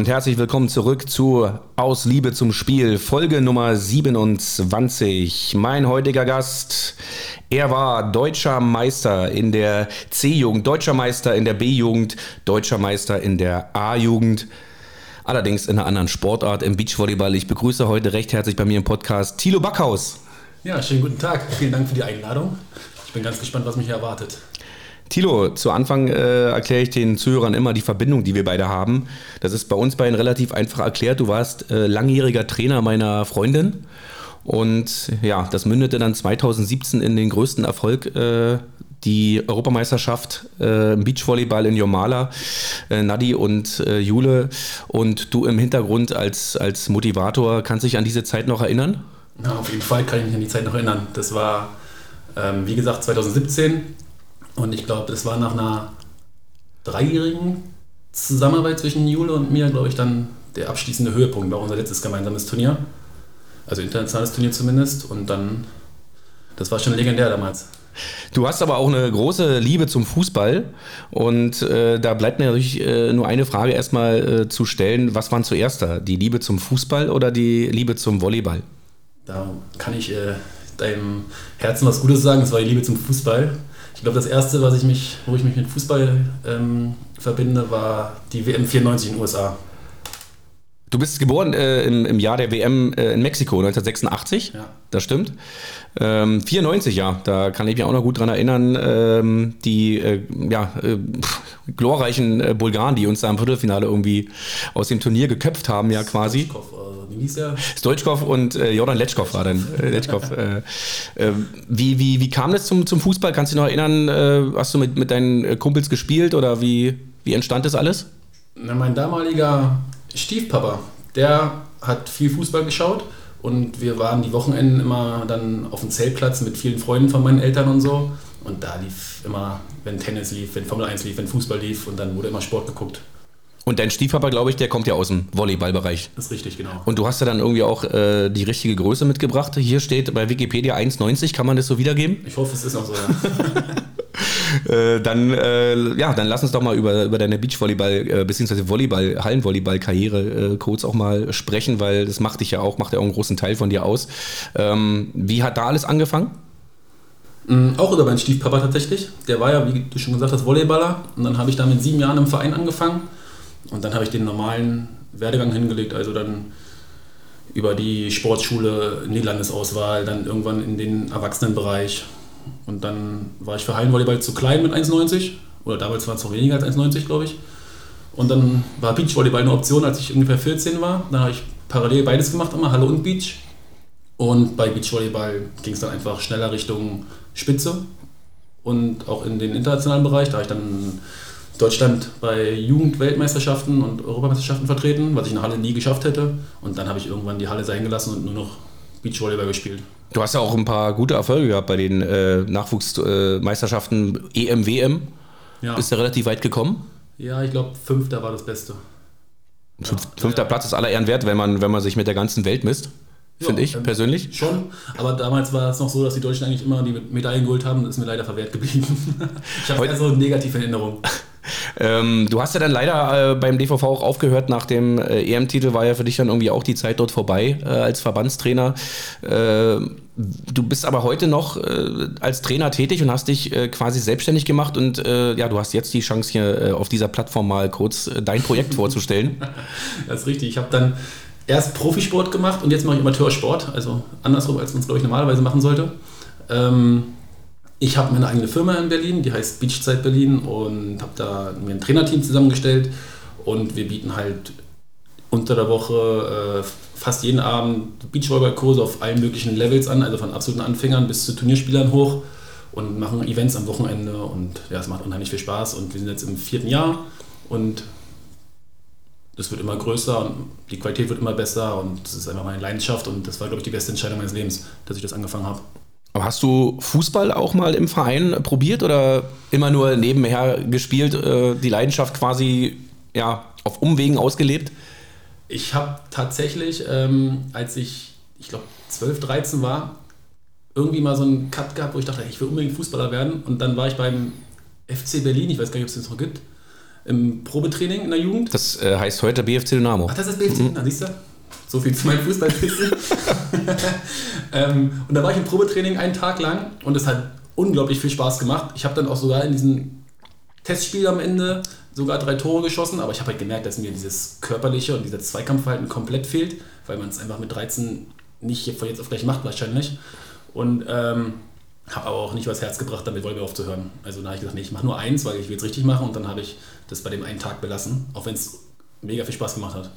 Und herzlich willkommen zurück zu Aus Liebe zum Spiel, Folge Nummer 27. Mein heutiger Gast, er war deutscher Meister in der C-Jugend, deutscher Meister in der B-Jugend, deutscher Meister in der A-Jugend. Allerdings in einer anderen Sportart, im Beachvolleyball. Ich begrüße heute recht herzlich bei mir im Podcast Thilo Backhaus. Ja, schönen guten Tag. Vielen Dank für die Einladung. Ich bin ganz gespannt, was mich hier erwartet. Tilo, zu Anfang äh, erkläre ich den Zuhörern immer die Verbindung, die wir beide haben. Das ist bei uns beiden relativ einfach erklärt. Du warst äh, langjähriger Trainer meiner Freundin. Und ja, das mündete dann 2017 in den größten Erfolg äh, die Europameisterschaft äh, im Beachvolleyball in Jomala, äh, Nadi und äh, Jule und du im Hintergrund als, als Motivator. Kannst du dich an diese Zeit noch erinnern? Na, auf jeden Fall kann ich mich an die Zeit noch erinnern. Das war, ähm, wie gesagt, 2017 und ich glaube, das war nach einer dreijährigen Zusammenarbeit zwischen Jule und mir, glaube ich, dann der abschließende Höhepunkt, war unser letztes gemeinsames Turnier. Also internationales Turnier zumindest. Und dann, das war schon legendär damals. Du hast aber auch eine große Liebe zum Fußball und äh, da bleibt mir natürlich äh, nur eine Frage erstmal äh, zu stellen. Was waren zuerst da? Die Liebe zum Fußball oder die Liebe zum Volleyball? Da kann ich äh, deinem Herzen was Gutes sagen. Es war die Liebe zum Fußball. Ich glaube, das erste, was ich mich, wo ich mich mit Fußball ähm, verbinde, war die WM 94 in den USA. Du bist geboren äh, im, im, Jahr der WM äh, in Mexiko, 1986. Ja. Das stimmt. Ähm, 94, ja, da kann ich mich auch noch gut dran erinnern. Ähm, die äh, ja, äh, glorreichen äh, Bulgaren, die uns da im Viertelfinale irgendwie aus dem Turnier geköpft haben, ja quasi. Stoichkov, äh, wie hieß der? Stoichkov und äh, Jordan Letschkov war dann. Äh, Letschkov, wie, wie, wie kam das zum, zum Fußball? Kannst du dich noch erinnern, hast du mit, mit deinen Kumpels gespielt oder wie, wie entstand das alles? Na, mein damaliger Stiefpapa, der hat viel Fußball geschaut und wir waren die Wochenenden immer dann auf dem Zeltplatz mit vielen Freunden von meinen Eltern und so. Und da lief immer, wenn Tennis lief, wenn Formel 1 lief, wenn Fußball lief und dann wurde immer Sport geguckt. Und dein Stiefpapa, glaube ich, der kommt ja aus dem Volleyballbereich. Das ist richtig, genau. Und du hast ja dann irgendwie auch äh, die richtige Größe mitgebracht. Hier steht bei Wikipedia 1,90. Kann man das so wiedergeben? Ich hoffe, es ist auch so, ja. Äh, dann, äh, ja, dann lass uns doch mal über, über deine Beachvolleyball- äh, bzw. Volleyball, Hallenvolleyball-Karriere äh, kurz auch mal sprechen, weil das macht dich ja auch, macht ja auch einen großen Teil von dir aus. Ähm, wie hat da alles angefangen? Mhm, auch über meinen Stiefpapa tatsächlich. Der war ja, wie du schon gesagt hast, Volleyballer. Und dann habe ich da mit sieben Jahren im Verein angefangen und dann habe ich den normalen Werdegang hingelegt, also dann über die Sportschule, Niederlandesauswahl, dann irgendwann in den Erwachsenenbereich. Und dann war ich für Hallenvolleyball zu klein mit 1,90. Oder damals war es noch weniger als 1,90, glaube ich. Und dann war Beachvolleyball eine Option, als ich ungefähr 14 war. Dann habe ich parallel beides gemacht, immer Halle und Beach. Und bei Beachvolleyball ging es dann einfach schneller Richtung Spitze. Und auch in den internationalen Bereich, da habe ich dann Deutschland bei Jugendweltmeisterschaften und Europameisterschaften vertreten, was ich in der Halle nie geschafft hätte. Und dann habe ich irgendwann die Halle sein gelassen und nur noch Beachvolleyball gespielt. Du hast ja auch ein paar gute Erfolge gehabt bei den äh, Nachwuchsmeisterschaften äh, EM, WM. Ja. Bist du relativ weit gekommen? Ja, ich glaube, fünfter war das Beste. Fünf, fünfter Platz ist aller Ehren wert, wenn man, wenn man sich mit der ganzen Welt misst. Finde ich ähm, persönlich. Schon, aber damals war es noch so, dass die Deutschen eigentlich immer die Medaillen geholt haben. Das ist mir leider verwehrt geblieben. ich habe eher so negative Erinnerungen. Ähm, du hast ja dann leider äh, beim DVV auch aufgehört. Nach dem äh, EM-Titel war ja für dich dann irgendwie auch die Zeit dort vorbei äh, als Verbandstrainer. Äh, du bist aber heute noch äh, als Trainer tätig und hast dich äh, quasi selbstständig gemacht. Und ja, du hast jetzt die Chance hier auf dieser Plattform mal kurz dein Projekt vorzustellen. Das ist richtig. Ich habe dann erst Profisport gemacht und jetzt mache ich Amateursport. Also andersrum, als man es, glaube ich, normalerweise machen sollte. Ähm, ich habe meine eigene Firma in Berlin, die heißt Beachzeit Berlin und habe da mir ein Trainerteam zusammengestellt und wir bieten halt unter der Woche äh, fast jeden Abend Beachvolleyball-Kurse auf allen möglichen Levels an, also von absoluten Anfängern bis zu Turnierspielern hoch und machen Events am Wochenende und ja, es macht unheimlich viel Spaß und wir sind jetzt im vierten Jahr und es wird immer größer und die Qualität wird immer besser und es ist einfach meine Leidenschaft und das war, glaube ich, die beste Entscheidung meines Lebens, dass ich das angefangen habe. Aber hast du Fußball auch mal im Verein probiert oder immer nur nebenher gespielt, äh, die Leidenschaft quasi ja, auf Umwegen ausgelebt? Ich habe tatsächlich, ähm, als ich, ich glaube, 12, 13 war, irgendwie mal so einen Cut gehabt, wo ich dachte, ich will unbedingt Fußballer werden. Und dann war ich beim FC Berlin, ich weiß gar nicht, ob es das noch gibt, im Probetraining in der Jugend. Das äh, heißt heute BFC Dynamo. Ach, das ist BFC, mhm. na siehst du? So viel zu meinem Fußballwissen. ähm, und da war ich im Probetraining einen Tag lang und es hat unglaublich viel Spaß gemacht. Ich habe dann auch sogar in diesem Testspiel am Ende sogar drei Tore geschossen, aber ich habe halt gemerkt, dass mir dieses körperliche und dieser Zweikampfverhalten komplett fehlt, weil man es einfach mit 13 nicht von jetzt auf gleich macht wahrscheinlich. Und ähm, habe aber auch nicht was Herz gebracht, damit Volleyball aufzuhören. Also da habe ich gesagt, nee, ich mache nur eins, weil ich will es richtig machen und dann habe ich das bei dem einen Tag belassen, auch wenn es mega viel Spaß gemacht hat.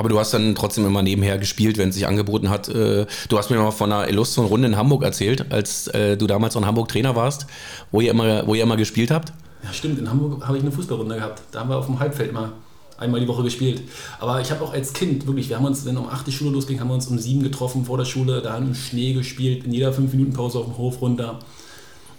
Aber du hast dann trotzdem immer nebenher gespielt, wenn es sich angeboten hat. Äh, du hast mir mal von einer illustren Runde in Hamburg erzählt, als äh, du damals in Hamburg Trainer warst, wo ihr immer, wo ihr immer gespielt habt. Ja, stimmt. In Hamburg habe ich eine Fußballrunde gehabt. Da haben wir auf dem Halbfeld mal einmal die Woche gespielt. Aber ich habe auch als Kind wirklich, wir haben uns, wenn um 8 die Schule losging, haben wir uns um 7 getroffen vor der Schule, da haben wir Schnee gespielt, in jeder 5 Minuten Pause auf dem Hof runter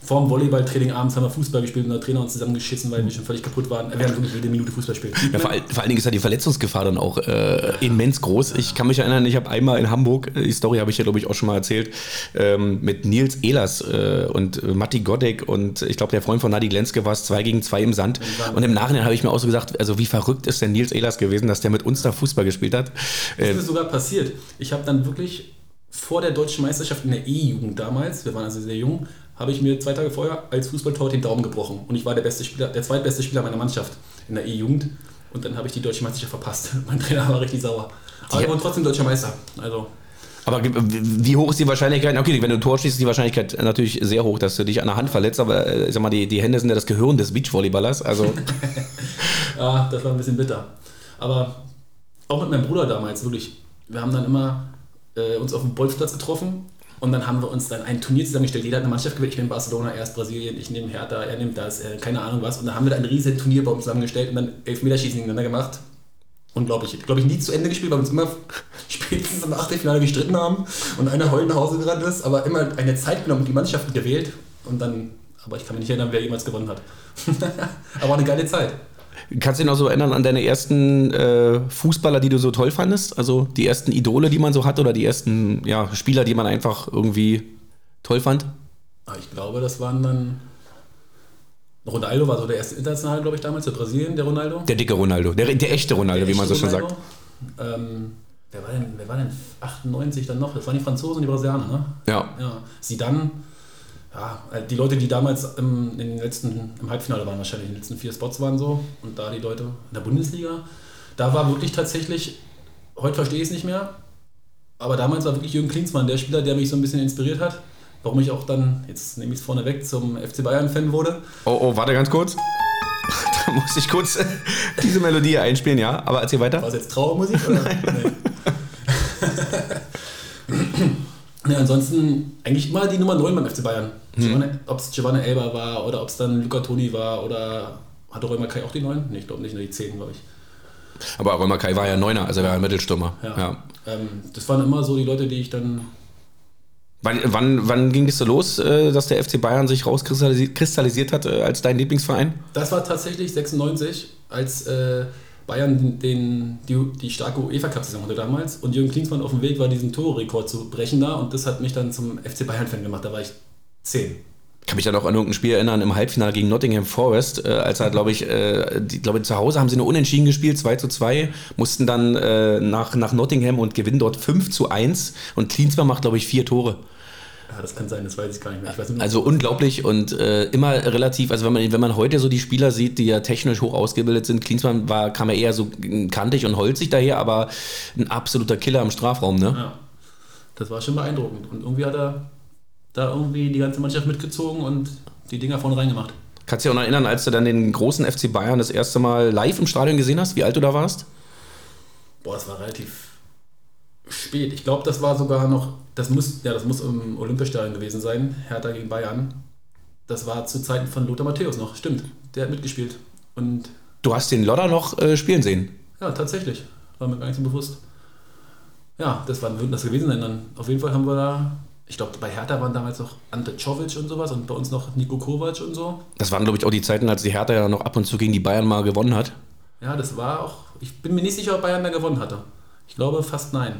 vorm Volleyballtraining abends haben wir Fußball gespielt und der Trainer uns zusammengeschissen, weil wir schon völlig kaputt waren. Wir haben wirklich jede Minute Fußball gespielt. Ja, vor, vor, allen Dingen ist ja die Verletzungsgefahr dann auch äh, immens groß. Ich kann mich erinnern, ich habe einmal in Hamburg, äh, die Story habe ich ja glaube ich auch schon mal erzählt, ähm, mit Nils Ehlers äh, und Matti Godek und ich glaube der Freund von Nadi Glenske war es zwei gegen zwei im Sand. Und im Nachhinein habe ich mir auch so gesagt, also wie verrückt ist denn Nils Ehlers gewesen, dass der mit uns da Fußball gespielt hat. Das ist äh, sogar passiert. Ich habe dann wirklich vor der deutschen Meisterschaft in der E-Jugend damals, wir waren also sehr jung, habe ich mir zwei Tage vorher als Fußballtor den Daumen gebrochen. Und ich war der beste Spieler, der zweitbeste Spieler meiner Mannschaft in der E-Jugend. Und dann habe ich die deutsche Meisterschaft verpasst. Mein Trainer war richtig sauer. Aber wir waren trotzdem deutscher Meister. Also. Aber wie hoch ist die Wahrscheinlichkeit? Okay, wenn du ein Tor schießt, ist die Wahrscheinlichkeit natürlich sehr hoch, dass du dich an der Hand verletzt. Aber äh, ich sag mal, die, die Hände sind ja das Gehirn des Beachvolleyballers. Also. ja, das war ein bisschen bitter. Aber auch mit meinem Bruder damals, wirklich. Wir haben dann immer äh, uns auf dem Bolzplatz getroffen und dann haben wir uns dann ein Turnier zusammengestellt. Jeder hat eine Mannschaft gewählt. Ich bin Barcelona, er ist Brasilien, ich nehme Hertha, er nimmt das, äh, keine Ahnung was. Und dann haben wir dann ein riesen Turnierbaum zusammengestellt und dann Elfmeterschießen gegeneinander gemacht. Unglaublich. Glaube ich, nie zu Ende gespielt, weil wir uns immer spätestens im Achtelfinale gestritten haben und einer heulend nach Hause gerannt ist, aber immer eine Zeit genommen, die Mannschaften gewählt und dann, aber ich kann mich nicht erinnern, wer jemals gewonnen hat. aber eine geile Zeit. Kannst du dich noch so erinnern an deine ersten äh, Fußballer, die du so toll fandest? Also die ersten Idole, die man so hat oder die ersten ja, Spieler, die man einfach irgendwie toll fand? Ah, ich glaube, das waren dann. Ronaldo war so der erste internationale, glaube ich, damals, der Brasilien, der Ronaldo. Der dicke Ronaldo, der, der echte Ronaldo, der wie man so schon sagt. Ähm, wer, war denn, wer war denn 98 dann noch? Das waren die Franzosen und die Brasilianer, ne? Ja. ja. Sie dann ja, äh, die Leute, die damals im, in den letzten, im Halbfinale waren, wahrscheinlich in den letzten vier Spots waren so, und da die Leute in der Bundesliga, da war wirklich tatsächlich, heute verstehe ich es nicht mehr, aber damals war wirklich Jürgen Klinsmann der Spieler, der mich so ein bisschen inspiriert hat. Warum ich auch dann, jetzt nehme ich es vorne weg, zum FC Bayern-Fan wurde. Oh, oh, warte ganz kurz. da muss ich kurz diese Melodie einspielen, ja. Aber erzähl weiter. War es jetzt Trauermusik? Oder? Nein. Nee. Ja, ansonsten eigentlich immer die Nummer 9 beim FC Bayern. Hm. Ob es Giovanna Elba war oder ob es dann Luca Toni war oder hatte Römer Kai auch die 9? Nee, ich glaube nicht, nur die 10, glaube ich. Aber Römer Kai war ja Neuner, also er war ein Mittelstürmer. Ja. ja. Ähm, das waren immer so die Leute, die ich dann. Wann, wann, wann ging es so los, äh, dass der FC Bayern sich rauskristallisiert hat äh, als dein Lieblingsverein? Das war tatsächlich 96, als äh, Bayern den, die, die starke UEFA-Cup-Saison hatte damals und Jürgen Klinsmann auf dem Weg war, diesen Torrekord zu brechen da und das hat mich dann zum FC Bayern-Fan gemacht. Da war ich zehn. Ich kann mich dann auch an irgendein Spiel erinnern im Halbfinale gegen Nottingham Forest, äh, als er, glaube ich, äh, die, glaube zu Hause haben sie nur unentschieden gespielt, 2 zu 2, mussten dann äh, nach, nach Nottingham und gewinnen dort 5 zu 1 und Klinsmann macht, glaube ich, vier Tore. Ja, das kann sein, das weiß ich gar nicht mehr. also unglaublich und äh, immer relativ, also wenn man, wenn man heute so die Spieler sieht, die ja technisch hoch ausgebildet sind, Klinsmann war, kam ja eher so kantig und holzig daher, aber ein absoluter Killer im Strafraum, ne? Ja, das war schon beeindruckend. Und irgendwie hat er da irgendwie die ganze Mannschaft mitgezogen und die Dinger vorne reingemacht. Kannst du dich auch noch erinnern, als du dann den großen FC Bayern das erste Mal live im Stadion gesehen hast, wie alt du da warst? Boah, das war relativ spät. Ich glaube, das war sogar noch, das muss, ja, das muss im Olympiastadion gewesen sein, Hertha gegen Bayern. Das war zu Zeiten von Lothar Matthäus noch, stimmt. Der hat mitgespielt. Und du hast den Lodder noch äh, spielen sehen? Ja, tatsächlich. War mir gar nicht so bewusst. Ja, das war, würden das gewesen sein dann. Auf jeden Fall haben wir da ich glaube, bei Hertha waren damals noch Ante Czovic und sowas und bei uns noch Nico Kovac und so. Das waren, glaube ich, auch die Zeiten, als die Hertha ja noch ab und zu gegen die Bayern mal gewonnen hat. Ja, das war auch. Ich bin mir nicht sicher, ob Bayern da gewonnen hatte. Ich glaube fast nein.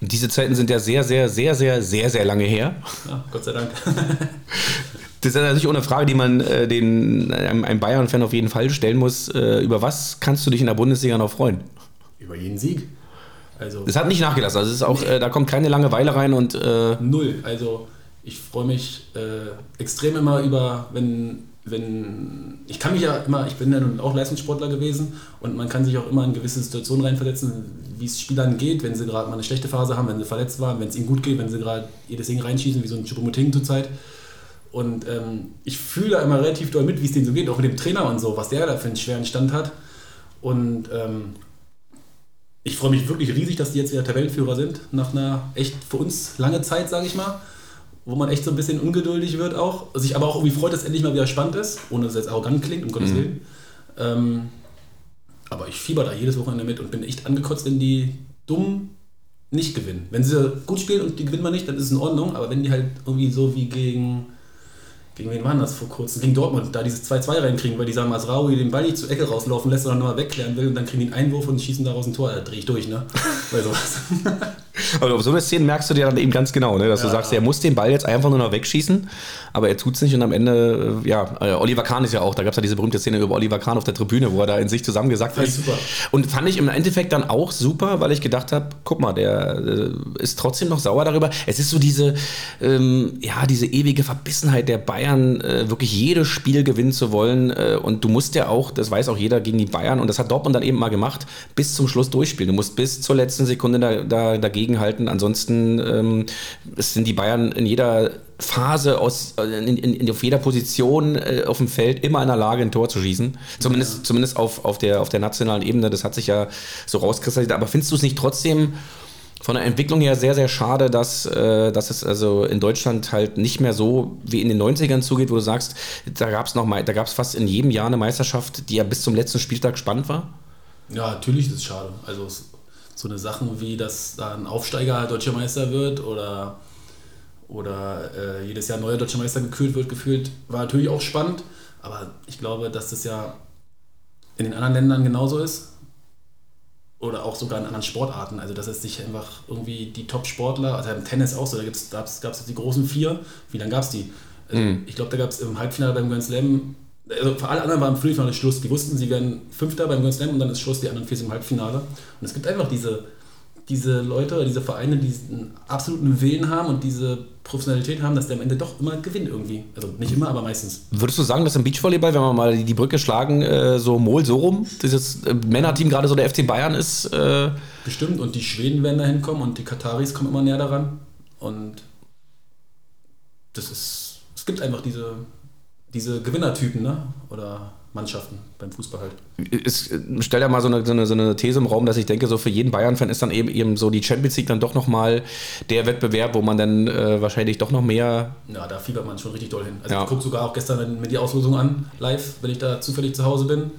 Diese Zeiten sind ja sehr, sehr, sehr, sehr, sehr, sehr lange her. Ja, Gott sei Dank. das ist natürlich auch eine Frage, die man äh, den, einem, einem Bayern-Fan auf jeden Fall stellen muss. Äh, über was kannst du dich in der Bundesliga noch freuen? Über jeden Sieg. Also, das hat nicht nachgelassen. Also es ist auch, nee. äh, da kommt keine Langeweile rein und. Äh Null. Also ich freue mich äh, extrem immer über, wenn, wenn. Ich kann mich ja immer, ich bin ja nun auch Leistungssportler gewesen und man kann sich auch immer in gewisse Situationen reinversetzen, wie es Spielern geht, wenn sie gerade mal eine schlechte Phase haben, wenn sie verletzt waren, wenn es ihnen gut geht, wenn sie gerade jedes Ding reinschießen, wie so ein Chupomoting zurzeit. Und ähm, ich fühle da immer relativ doll mit, wie es denen so geht, auch mit dem Trainer und so, was der da für einen schweren Stand hat. Und ähm, ich freue mich wirklich riesig, dass die jetzt wieder Tabellenführer sind, nach einer echt für uns lange Zeit, sage ich mal, wo man echt so ein bisschen ungeduldig wird auch, sich aber auch irgendwie freut, dass es endlich mal wieder spannend ist, ohne dass es jetzt arrogant klingt, um Gottes mhm. Willen. Ähm, aber ich fieber da jedes Wochenende mit und bin echt angekotzt, wenn die dumm nicht gewinnen. Wenn sie gut spielen und die gewinnen wir nicht, dann ist es in Ordnung, aber wenn die halt irgendwie so wie gegen gegen wen waren das vor kurzem? Gegen Dortmund, da dieses 2-2 reinkriegen, weil die sagen, Masraui den Ball nicht zur Ecke rauslaufen lässt, sondern nochmal wegklären will und dann kriegen die einen Einwurf und schießen daraus ein Tor. Da drehe ich durch, ne? Bei sowas. aber auf so eine Szene merkst du dir dann eben ganz genau, ne? dass ja. du sagst, er muss den Ball jetzt einfach nur noch wegschießen, aber er tut es nicht und am Ende, äh, ja, äh, Oliver Kahn ist ja auch, da gab es ja diese berühmte Szene über Oliver Kahn auf der Tribüne, wo er da in sich zusammengesagt hat. Super. Und fand ich im Endeffekt dann auch super, weil ich gedacht habe, guck mal, der äh, ist trotzdem noch sauer darüber. Es ist so diese, ähm, ja, diese ewige Verbissenheit der Bayern, äh, wirklich jedes Spiel gewinnen zu wollen äh, und du musst ja auch, das weiß auch jeder, gegen die Bayern und das hat Dortmund dann eben mal gemacht, bis zum Schluss durchspielen. Du musst bis zur letzten Sekunde da, da dagegen halten, ansonsten ähm, sind die Bayern in jeder Phase aus, in, in, in, auf jeder Position äh, auf dem Feld immer in der Lage, ein Tor zu schießen. Zumindest, ja. zumindest auf, auf, der, auf der nationalen Ebene. Das hat sich ja so rauskristallisiert. Aber findest du es nicht trotzdem von der Entwicklung her sehr, sehr schade, dass, äh, dass es also in Deutschland halt nicht mehr so wie in den 90ern zugeht, wo du sagst, da gab es fast in jedem Jahr eine Meisterschaft, die ja bis zum letzten Spieltag spannend war? Ja, natürlich ist es schade. Also so eine Sachen wie, dass da ein Aufsteiger deutscher Meister wird oder oder äh, jedes Jahr neuer deutscher Meister gekühlt wird, gefühlt, war natürlich auch spannend. Aber ich glaube, dass das ja in den anderen Ländern genauso ist. Oder auch sogar in anderen Sportarten. Also, dass es sich einfach irgendwie die Top-Sportler, also im Tennis auch so, da gab es die großen vier. Wie lange gab es die? Also, mhm. Ich glaube, da gab es im Halbfinale beim Grand Slam, also für alle anderen war im Viertelfinale Schluss. Die wussten, sie werden Fünfter beim Grand Slam und dann ist Schluss, die anderen vier sind im Halbfinale. Und es gibt einfach diese, diese Leute oder diese Vereine, die diesen absoluten Willen haben und diese Professionalität haben, dass der am Ende doch immer gewinnt irgendwie. Also nicht immer, aber meistens. Würdest du sagen, dass im Beachvolleyball, wenn wir mal die Brücke schlagen, äh, so Mol so rum, dieses äh, Männerteam gerade so der FC Bayern ist? Äh Bestimmt und die Schweden werden da hinkommen und die Kataris kommen immer näher daran. Und das ist, es gibt einfach diese, diese Gewinnertypen, ne? Oder Mannschaften beim Fußball halt. Ich stell ja mal so eine, so, eine, so eine These im Raum, dass ich denke, so für jeden Bayern-Fan ist dann eben, eben so die Champions League dann doch nochmal der Wettbewerb, wo man dann äh, wahrscheinlich doch noch mehr. Ja, da fiebert man schon richtig doll hin. Also ja. ich gucke sogar auch gestern mir die Auslosung an, live, wenn ich da zufällig zu Hause bin.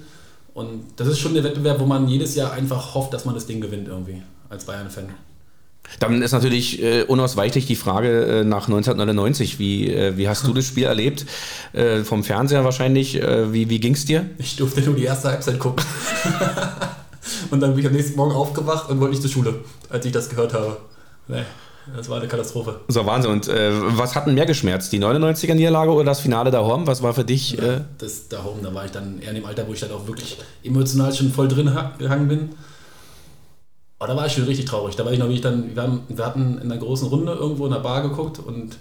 Und das ist schon der Wettbewerb, wo man jedes Jahr einfach hofft, dass man das Ding gewinnt irgendwie, als Bayern-Fan. Dann ist natürlich äh, unausweichlich die Frage äh, nach 1999. Wie, äh, wie hast du das Spiel erlebt? Äh, vom Fernseher wahrscheinlich. Äh, wie wie ging es dir? Ich durfte nur die erste Halbzeit gucken. Und dann bin ich am nächsten Morgen aufgewacht und wollte nicht zur Schule, als ich das gehört habe. Nee, das war eine Katastrophe. So, Wahnsinn. Und äh, was hat denn mehr geschmerzt? Die 99er-Niederlage oder das Finale da Horm? Was war für dich? Äh das da Horm, da war ich dann eher in dem Alter, wo ich dann auch wirklich emotional schon voll drin gehangen bin. Aber da war ich schon richtig traurig. Da war ich noch, wie ich dann, wir, haben, wir hatten in einer großen Runde irgendwo in der Bar geguckt und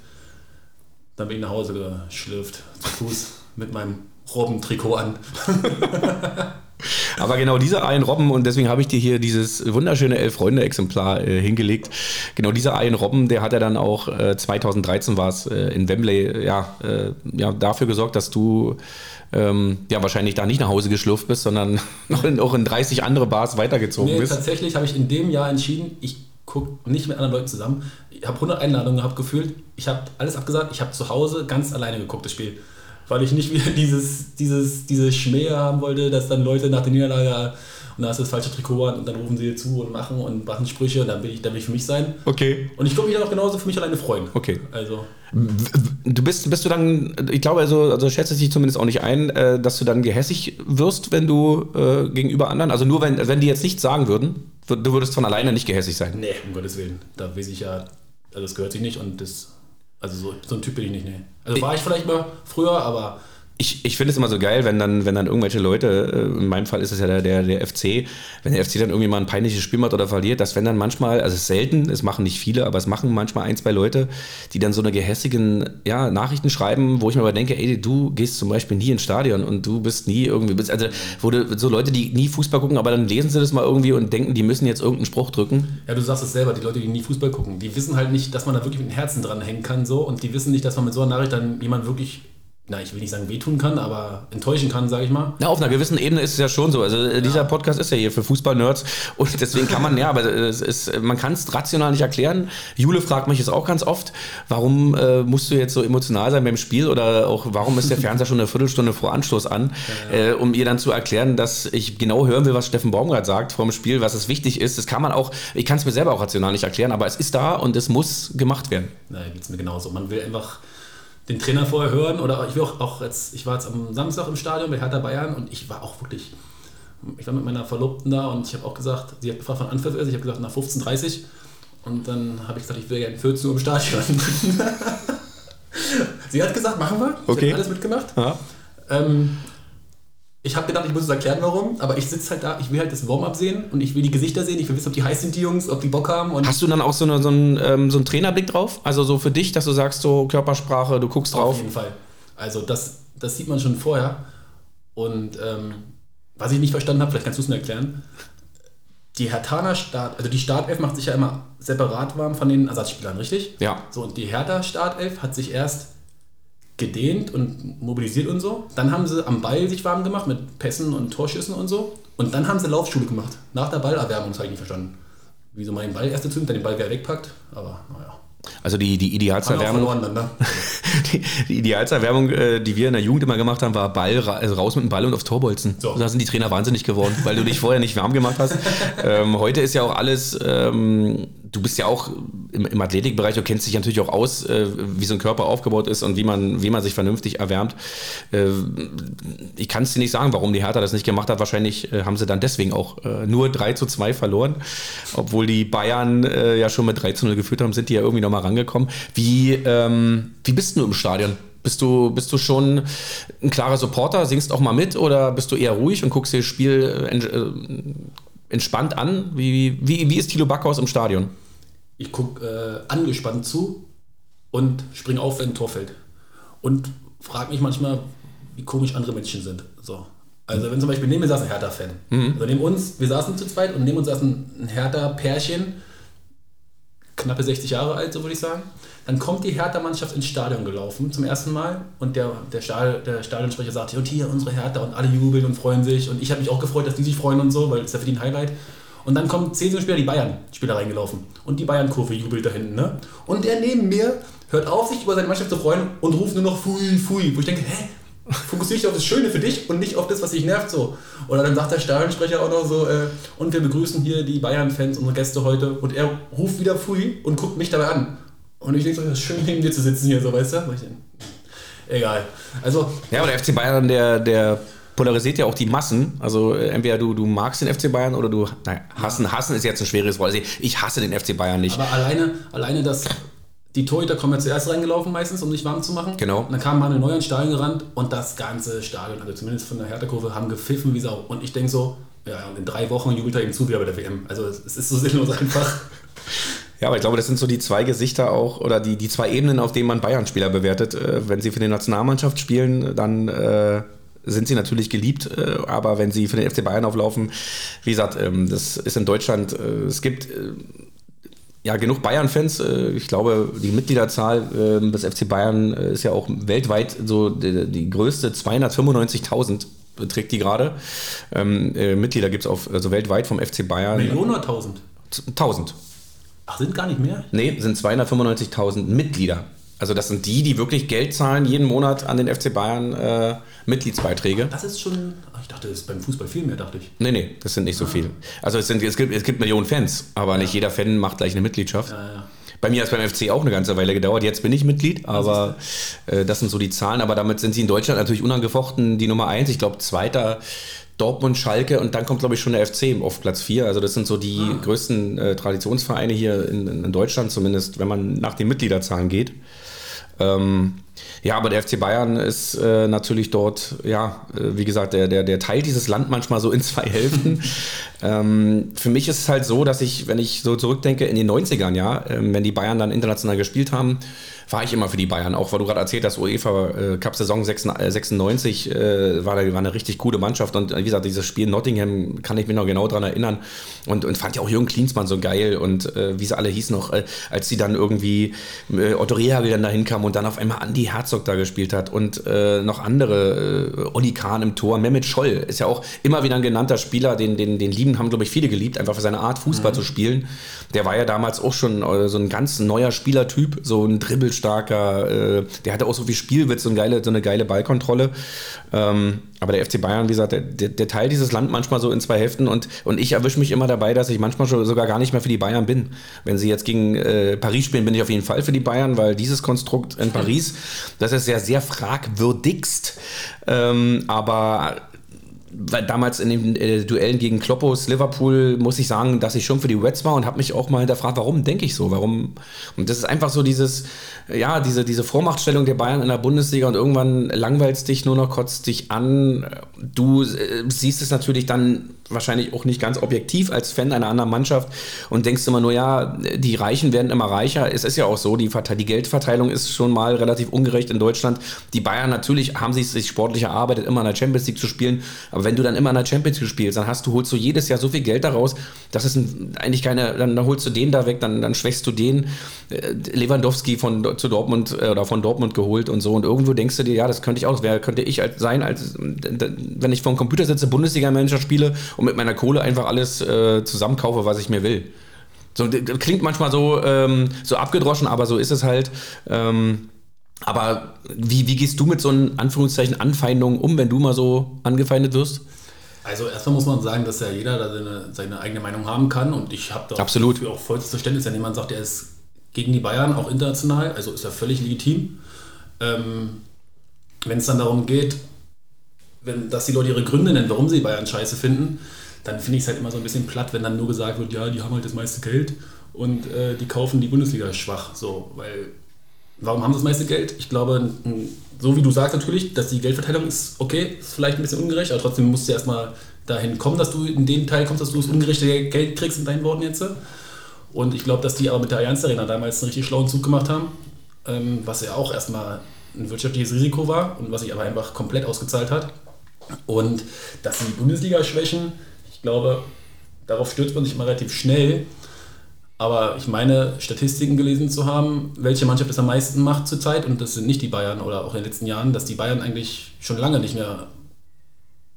dann bin ich nach Hause geschlürft, zu Fuß, mit meinem Robbentrikot an. Aber genau dieser einen Robben, und deswegen habe ich dir hier dieses wunderschöne Elf-Freunde-Exemplar äh, hingelegt. Genau dieser einen Robben, der hat ja dann auch äh, 2013 war es äh, in Wembley, ja, äh, ja, dafür gesorgt, dass du ähm, ja wahrscheinlich da nicht nach Hause geschlurft bist, sondern noch in, auch in 30 andere Bars weitergezogen nee, bist. Tatsächlich habe ich in dem Jahr entschieden, ich gucke nicht mit anderen Leuten zusammen. Ich habe 100 Einladungen gehabt gefühlt. Ich habe alles abgesagt. Ich habe zu Hause ganz alleine geguckt, das Spiel weil ich nicht wieder dieses, dieses, diese Schmähe haben wollte, dass dann Leute nach der Niederlage und da hast du das falsche Trikot an und dann rufen sie dir zu und machen und machen Sprüche und dann will ich, dann will ich für mich sein. Okay. Und ich glaube, mich dann auch genauso für mich alleine freuen. Okay. Also. Du bist, bist du dann, ich glaube, also, also schätze ich dich zumindest auch nicht ein, äh, dass du dann gehässig wirst, wenn du äh, gegenüber anderen, also nur wenn, wenn die jetzt nichts sagen würden, du würdest von alleine nicht gehässig sein. Nee, um Gottes Willen. Da weiß ich ja, also das gehört sich nicht und das also so, so ein Typ bin ich nicht, nee. Also war ich vielleicht mal früher, aber ich, ich finde es immer so geil, wenn dann, wenn dann irgendwelche Leute, äh, in meinem Fall ist es ja der, der, der FC, wenn der FC dann irgendwie mal ein peinliches Spiel macht oder verliert, dass wenn dann manchmal, also es ist selten, es machen nicht viele, aber es machen manchmal ein, zwei Leute, die dann so eine gehässigen ja, Nachrichten schreiben, wo ich mir aber denke, ey, du gehst zum Beispiel nie ins Stadion und du bist nie irgendwie, also wo du, so Leute, die nie Fußball gucken, aber dann lesen sie das mal irgendwie und denken, die müssen jetzt irgendeinen Spruch drücken. Ja, du sagst es selber, die Leute, die nie Fußball gucken, die wissen halt nicht, dass man da wirklich mit dem Herzen dran hängen kann so und die wissen nicht, dass man mit so einer Nachricht dann jemand wirklich na, ich will nicht sagen wehtun kann, aber enttäuschen kann, sage ich mal. Na, auf einer gewissen Ebene ist es ja schon so. Also äh, ja. dieser Podcast ist ja hier für Fußball-Nerds und deswegen kann man, ja, aber es ist, man kann es rational nicht erklären. Jule fragt mich jetzt auch ganz oft, warum äh, musst du jetzt so emotional sein beim Spiel oder auch warum ist der Fernseher schon eine Viertelstunde vor Anstoß an, ja, ja. Äh, um ihr dann zu erklären, dass ich genau hören will, was Steffen Baumgart sagt vor dem Spiel, was es wichtig ist. Das kann man auch, ich kann es mir selber auch rational nicht erklären, aber es ist da und es muss gemacht werden. Nein, geht es mir genauso. Man will einfach den Trainer vorher hören oder ich will auch, auch jetzt, ich war jetzt am Samstag im Stadion bei Hertha Bayern und ich war auch wirklich, ich war mit meiner Verlobten da und ich habe auch gesagt, sie hat gefragt, wann Anpfiff ist, ich habe gesagt, nach 15.30 und dann habe ich gesagt, ich will gerne 14 Uhr im Stadion. sie hat gesagt, machen wir. Okay. Sie hat alles mitgemacht. Ja. Ähm, ich habe gedacht, ich muss es erklären, warum, aber ich sitze halt da, ich will halt das Warm-up sehen und ich will die Gesichter sehen, ich will wissen, ob die heiß sind, die Jungs, ob die Bock haben. Hast du dann auch so, eine, so, einen, ähm, so einen Trainerblick drauf? Also so für dich, dass du sagst, so Körpersprache, du guckst drauf? Auf jeden Fall. Also das, das sieht man schon vorher. Und ähm, was ich nicht verstanden habe, vielleicht kannst du es mir erklären. Die Herthaner Start, also die Startelf macht sich ja immer separat warm von den Ersatzspielern, richtig? Ja. So, und die Hertha Startelf hat sich erst gedehnt und mobilisiert und so. Dann haben sie am Ball sich warm gemacht mit Pässen und Torschüssen und so. Und dann haben sie Laufschule gemacht. Nach der Ballerwärmung, das habe ich nicht verstanden. Wieso man den Ball erst dazu, dann den Ball wieder wegpackt. Aber naja. Also die, die Idealserwärmung. Ne? die, die Idealserwärmung, äh, die wir in der Jugend immer gemacht haben, war Ball also raus mit dem Ball und aufs Torbolzen. So. Da sind die Trainer wahnsinnig geworden, weil du dich vorher nicht warm gemacht hast. ähm, heute ist ja auch alles ähm, du bist ja auch im, im, Athletikbereich, du kennst dich natürlich auch aus, äh, wie so ein Körper aufgebaut ist und wie man, wie man sich vernünftig erwärmt. Äh, ich kann es dir nicht sagen, warum die Hertha das nicht gemacht hat. Wahrscheinlich äh, haben sie dann deswegen auch äh, nur 3 zu 2 verloren. Obwohl die Bayern äh, ja schon mit 3 zu 0 geführt haben, sind die ja irgendwie nochmal rangekommen. Wie, ähm, wie bist du im Stadion? Bist du, bist du schon ein klarer Supporter, singst auch mal mit oder bist du eher ruhig und guckst dir das Spiel äh, entspannt an? Wie, wie, wie ist Thilo Backhaus im Stadion? Ich gucke äh, angespannt zu und springe auf, wenn ein Tor fällt. Und frage mich manchmal, wie komisch andere Menschen sind. So. Also wenn zum Beispiel neben mir saß ein Hertha-Fan. Mhm. Also neben uns, wir saßen zu zweit und neben uns saß ein Hertha-Pärchen, knappe 60 Jahre alt, so würde ich sagen. Dann kommt die Hertha-Mannschaft ins Stadion gelaufen zum ersten Mal und der, der, Stadion, der Stadionsprecher sagte, und hier unsere Hertha und alle jubeln und freuen sich und ich habe mich auch gefreut, dass die sich freuen und so, weil das ist ja für die ein Highlight. Und dann kommen 10 Sekunden später die Bayern-Spieler reingelaufen. Und die Bayern-Kurve jubelt da hinten. Ne? Und der neben mir hört auf, sich über seine Mannschaft zu freuen und ruft nur noch Fui, Fui. Wo ich denke, hä? Fokussiere dich auf das Schöne für dich und nicht auf das, was dich nervt so. Oder dann sagt der Stadionsprecher auch noch so, äh, und wir begrüßen hier die Bayern-Fans, unsere Gäste heute. Und er ruft wieder Fui und guckt mich dabei an. Und ich denke so, es ist schön neben dir zu sitzen hier, so weißt du? Egal. Also. Ja, aber der FC Bayern, der, der polarisiert ja auch die Massen. Also äh, entweder du, du magst den FC Bayern oder du. Nein, hassen, hassen ist jetzt ein schweres Wort. Also ich hasse den FC Bayern nicht. Aber alleine, alleine das. Die Torhüter kommen ja zuerst reingelaufen meistens, um sich warm zu machen. Genau. Und dann kam Manuel Neuer ins Stadion gerannt und das ganze Stadion, also zumindest von der Hertha-Kurve, haben gepfiffen wie Sau. Und ich denke so, ja, und in drei Wochen jubelt er ihm zu wie bei der WM. Also es ist so sinnlos einfach. Ja, aber ich glaube, das sind so die zwei Gesichter auch oder die, die zwei Ebenen, auf denen man Bayern-Spieler bewertet. Äh, wenn sie für die Nationalmannschaft spielen, dann äh, sind sie natürlich geliebt, äh, aber wenn sie für den FC Bayern auflaufen, wie gesagt, ähm, das ist in Deutschland, äh, es gibt äh, ja genug Bayern-Fans. Ich glaube, die Mitgliederzahl des FC Bayern ist ja auch weltweit so die, die größte, 295.000 beträgt die gerade. Ähm, Mitglieder gibt es also weltweit vom FC Bayern. Millionen oder 1000? 1000. Ach, sind gar nicht mehr? Nee, sind 295.000 Mitglieder. Also das sind die, die wirklich Geld zahlen, jeden Monat an den FC Bayern äh, Mitgliedsbeiträge. Das ist schon, ich dachte, das ist beim Fußball viel mehr, dachte ich. Nee, nee, das sind nicht so ah. viele. Also es, sind, es, gibt, es gibt Millionen Fans, aber ja. nicht jeder Fan macht gleich eine Mitgliedschaft. Ja, ja. Bei mir hat es beim FC auch eine ganze Weile gedauert. Jetzt bin ich Mitglied, aber äh, das sind so die Zahlen. Aber damit sind sie in Deutschland natürlich unangefochten die Nummer eins. Ich glaube, zweiter Dortmund, Schalke und dann kommt, glaube ich, schon der FC auf Platz 4. Also das sind so die ah. größten äh, Traditionsvereine hier in, in, Deutschland, zumindest wenn man nach den Mitgliederzahlen geht. Ähm, ja, aber der FC Bayern ist äh, natürlich dort, ja, äh, wie gesagt, der, der, der teilt dieses Land manchmal so in zwei Hälften. ähm, für mich ist es halt so, dass ich, wenn ich so zurückdenke, in den 90ern, ja, äh, wenn die Bayern dann international gespielt haben, war ich immer für die Bayern. Auch weil du gerade erzählt hast, UEFA äh, Cup Saison 96 äh, war, war eine richtig gute Mannschaft. Und äh, wie gesagt, dieses Spiel Nottingham kann ich mich noch genau daran erinnern. Und, und fand ja auch Jürgen Klinsmann so geil. Und äh, wie sie alle hießen noch, äh, als sie dann irgendwie äh, Otto Rehagel dann dahin kam und dann auf einmal Andy Herzog da gespielt hat und äh, noch andere, äh, Olli Kahn im Tor, Mehmet Scholl ist ja auch immer wieder ein genannter Spieler, den, den, den lieben haben, glaube ich, viele geliebt, einfach für seine Art, Fußball mhm. zu spielen. Der war ja damals auch schon äh, so ein ganz neuer Spielertyp, so ein Dribbel starker, äh, der hatte auch so viel Spielwitz und geile, so eine geile Ballkontrolle. Ähm, aber der FC Bayern, wie gesagt, der, der, der, teilt dieses Land manchmal so in zwei Hälften und, und ich erwische mich immer dabei, dass ich manchmal schon sogar gar nicht mehr für die Bayern bin. Wenn sie jetzt gegen äh, Paris spielen, bin ich auf jeden Fall für die Bayern, weil dieses Konstrukt in Paris, das ist ja sehr fragwürdigst. Ähm, aber damals in den äh, Duellen gegen Kloppos Liverpool muss ich sagen, dass ich schon für die Reds war und habe mich auch mal hinterfragt, warum denke ich so? Warum? Und das ist einfach so dieses, ja, diese, diese Vormachtstellung der Bayern in der Bundesliga und irgendwann langweilst dich nur noch, kotzt dich an. Du äh, siehst es natürlich dann wahrscheinlich auch nicht ganz objektiv als Fan einer anderen Mannschaft und denkst immer nur, ja, die Reichen werden immer reicher. Es ist ja auch so, die, die Geldverteilung ist schon mal relativ ungerecht in Deutschland. Die Bayern natürlich haben sich, sich sportlich erarbeitet, immer in der Champions League zu spielen. Aber wenn du dann immer in der Champions League spielst, dann hast du, holst du jedes Jahr so viel Geld daraus, dass es eigentlich keine, dann, holst du den da weg, dann, dann schwächst du den. Äh, Lewandowski von zu Dortmund äh, oder von Dortmund geholt und so. Und irgendwo denkst du dir, ja, das könnte ich auch, wer könnte ich als, sein, als wenn ich vor dem Computer sitze, Bundesliga-Manager spiele und mit meiner Kohle einfach alles äh, zusammenkaufe, was ich mir will. So, klingt manchmal so, ähm, so abgedroschen, aber so ist es halt. Ähm, aber wie, wie gehst du mit so einen Anführungszeichen Anfeindungen um, wenn du mal so angefeindet wirst? Also erstmal muss man sagen, dass ja jeder da seine, seine eigene Meinung haben kann und ich habe da Absolut. auch vollstes Verständnis, wenn jemand sagt, er ist gegen die Bayern, auch international, also ist ja völlig legitim. Ähm, wenn es dann darum geht, wenn, dass die Leute ihre Gründe nennen, warum sie Bayern scheiße finden, dann finde ich es halt immer so ein bisschen platt, wenn dann nur gesagt wird, ja, die haben halt das meiste Geld und äh, die kaufen die Bundesliga schwach. So, weil warum haben sie das meiste Geld? Ich glaube, so wie du sagst natürlich, dass die Geldverteilung ist okay, ist vielleicht ein bisschen ungerecht, aber trotzdem musst du erstmal dahin kommen, dass du in den Teil kommst, dass du das ungerechte Geld kriegst in deinen Worten jetzt. Und ich glaube, dass die aber mit der Allianz Arena damals einen richtig schlauen Zug gemacht haben, ähm, was ja auch erstmal ein wirtschaftliches Risiko war und was sich aber einfach komplett ausgezahlt hat. Und dass sie die Bundesliga schwächen, ich glaube, darauf stürzt man sich immer relativ schnell. Aber ich meine, Statistiken gelesen zu haben, welche Mannschaft es am meisten macht zurzeit, und das sind nicht die Bayern oder auch in den letzten Jahren, dass die Bayern eigentlich schon lange nicht mehr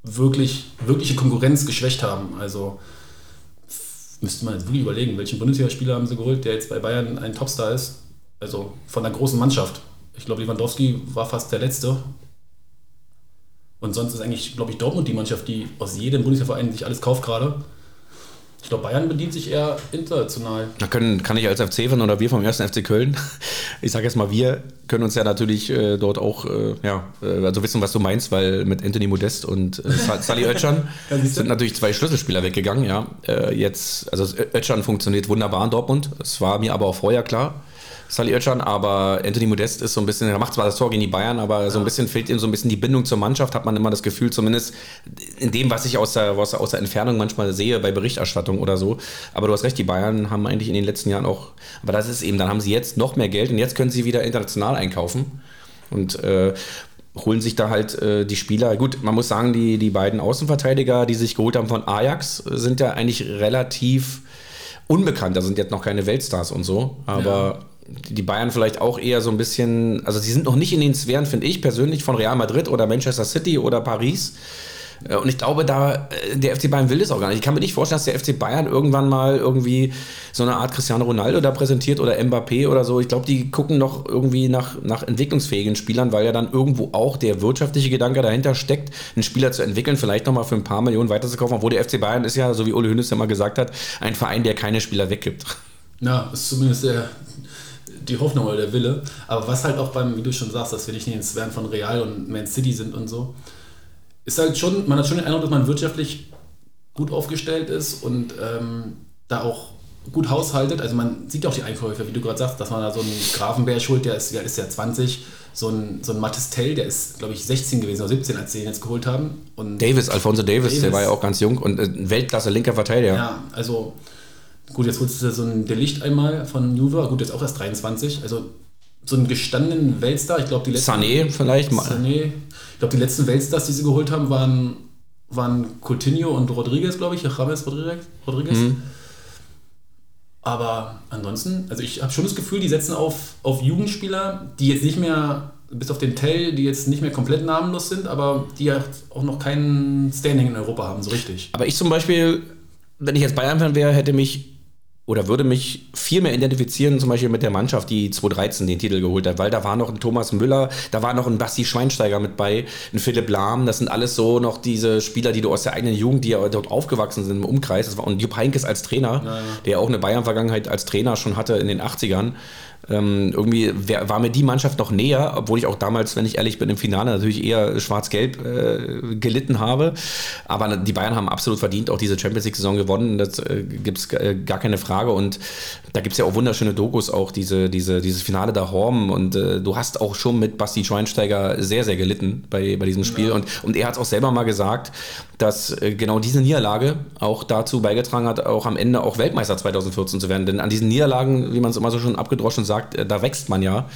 wirklich, wirkliche Konkurrenz geschwächt haben. Also müsste man jetzt wirklich überlegen, welchen Bundesligaspieler haben sie geholt, der jetzt bei Bayern ein Topstar ist. Also von einer großen Mannschaft. Ich glaube, Lewandowski war fast der Letzte und sonst ist eigentlich, glaube ich, Dortmund die Mannschaft, die aus jedem Bundesliga-Verein sich alles kauft gerade. Ich glaube, Bayern bedient sich eher international. Da können, kann ich als FC-Fan oder wir vom 1. FC Köln, ich sage jetzt mal, wir können uns ja natürlich äh, dort auch, äh, ja, äh, also wissen, was du meinst, weil mit Anthony Modest und äh, Sally Oetschan sind natürlich zwei Schlüsselspieler weggegangen, ja. Äh, jetzt, also Oetschan funktioniert wunderbar in Dortmund, das war mir aber auch vorher klar. Sally Oetschan, aber Anthony Modest ist so ein bisschen, er macht zwar das Tor gegen die Bayern, aber so ein bisschen fehlt ihm so ein bisschen die Bindung zur Mannschaft, hat man immer das Gefühl, zumindest in dem, was ich aus der, aus, aus der Entfernung manchmal sehe, bei Berichterstattung oder so. Aber du hast recht, die Bayern haben eigentlich in den letzten Jahren auch, aber das ist eben, dann haben sie jetzt noch mehr Geld und jetzt können sie wieder international einkaufen. Und äh, holen sich da halt äh, die Spieler. Gut, man muss sagen, die, die beiden Außenverteidiger, die sich geholt haben von Ajax, sind ja eigentlich relativ unbekannt. Da sind jetzt noch keine Weltstars und so. Aber die Bayern vielleicht auch eher so ein bisschen, also sie sind noch nicht in den Sphären, finde ich persönlich, von Real Madrid oder Manchester City oder Paris. Äh, und ich glaube, da äh, der FC Bayern will das auch gar nicht. Ich kann mir nicht vorstellen, dass der FC Bayern irgendwann mal irgendwie so eine Art Cristiano Ronaldo da präsentiert oder Mbappé oder so. Ich glaube, die gucken noch irgendwie nach, nach entwicklungsfähigen Spielern, weil ja dann irgendwo auch der wirtschaftliche Gedanke dahinter steckt, einen Spieler zu entwickeln, vielleicht nochmal für ein paar Millionen weiterzukaufen. Obwohl der FC Bayern ist ja, so wie Ole Hönes ja mal gesagt hat, ein Verein, der keine Spieler weggibt. Ja, ist zumindest der, die Hoffnung oder der Wille. Aber was halt auch beim, wie du schon sagst, dass wir nicht in den Sphären von Real und Man City sind und so, ist halt schon, man hat schon den Eindruck, dass man wirtschaftlich gut aufgestellt ist und ähm, da auch gut haushaltet. Also man sieht auch die Einkäufe, wie du gerade sagst, dass man da so einen Grafenbär schult, der ist, der ist ja 20, so ein, so ein Mattes Tell, der ist, glaube ich, 16 gewesen oder 17, als sie ihn jetzt geholt haben. Und Davis, Alfonso Davis, Davis, der war ja auch ganz jung und äh, Weltklasse linker Verteidiger. Ja, also Gut, jetzt holst du so ein Delicht einmal von Juve, gut, jetzt auch erst 23. Also so einen gestandenen Weltstar, ich glaube die letzten... Sané vielleicht mal. Sané. Ich glaube die letzten Weltstars, die sie geholt haben, waren, waren Coutinho und Rodriguez, glaube ich, James Rodriguez. Rodriguez. Mhm. Aber ansonsten, also ich habe schon das Gefühl, die setzen auf, auf Jugendspieler, die jetzt nicht mehr, bis auf den Tell, die jetzt nicht mehr komplett namenlos sind, aber die halt auch noch kein Standing in Europa haben, so richtig. Aber ich zum Beispiel, wenn ich jetzt Bayern-Fan wäre, hätte mich oder würde mich viel mehr identifizieren, zum Beispiel mit der Mannschaft, die 2013 den Titel geholt hat, weil da war noch ein Thomas Müller, da war noch ein Basti Schweinsteiger mit bei, ein Philipp Lahm, das sind alles so noch diese Spieler, die du aus der eigenen Jugend, die ja dort aufgewachsen sind im Umkreis, das war, und Jupp Heynckes als Trainer, ja, ja. der auch eine Bayern-Vergangenheit als Trainer schon hatte in den 80ern, ähm, irgendwie wär, war mir die Mannschaft noch näher, obwohl ich auch damals, wenn ich ehrlich bin, im Finale natürlich eher schwarz-gelb äh, gelitten habe. Aber die Bayern haben absolut verdient auch diese Champions League-Saison gewonnen. Das äh, gibt es äh, gar keine Frage. Und da gibt es ja auch wunderschöne Dokus, auch diese, diese, dieses Finale da Horm. Und äh, du hast auch schon mit Basti Schweinsteiger sehr, sehr gelitten bei, bei diesem Spiel. Ja. Und, und er hat es auch selber mal gesagt, dass äh, genau diese Niederlage auch dazu beigetragen hat, auch am Ende auch Weltmeister 2014 zu werden. Denn an diesen Niederlagen, wie man es immer so schon abgedroschen sagt, äh, da wächst man ja.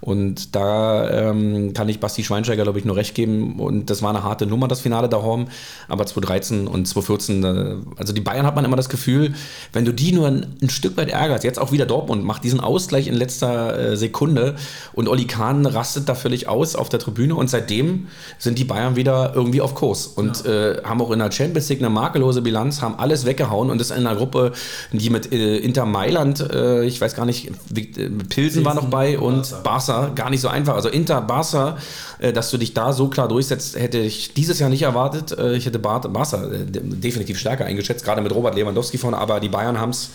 Und da ähm, kann ich Basti Schweinsteiger, glaube ich, nur recht geben. Und das war eine harte Nummer, das Finale da Horm. Aber 2013 und 2014, äh, also die Bayern hat man immer das Gefühl, wenn du die nur ein, ein Stück weit ärgerst, jetzt auch wieder Dortmund, macht diesen Ausgleich in letzter äh, Sekunde und Oli Kahn rastet da völlig aus auf der Tribüne. Und seitdem sind die Bayern wieder irgendwie auf Kurs und ja. äh, haben auch in der Champions League eine makellose Bilanz, haben alles weggehauen und das in einer Gruppe, die mit äh, Inter Mailand, äh, ich weiß gar nicht, Pilsen, Pilsen war noch bei und Barca Barca gar nicht so einfach. Also Inter, Barca, äh, dass du dich da so klar durchsetzt, hätte ich dieses Jahr nicht erwartet. Äh, ich hätte Barca äh, definitiv stärker eingeschätzt, gerade mit Robert Lewandowski vorne, aber die Bayern haben es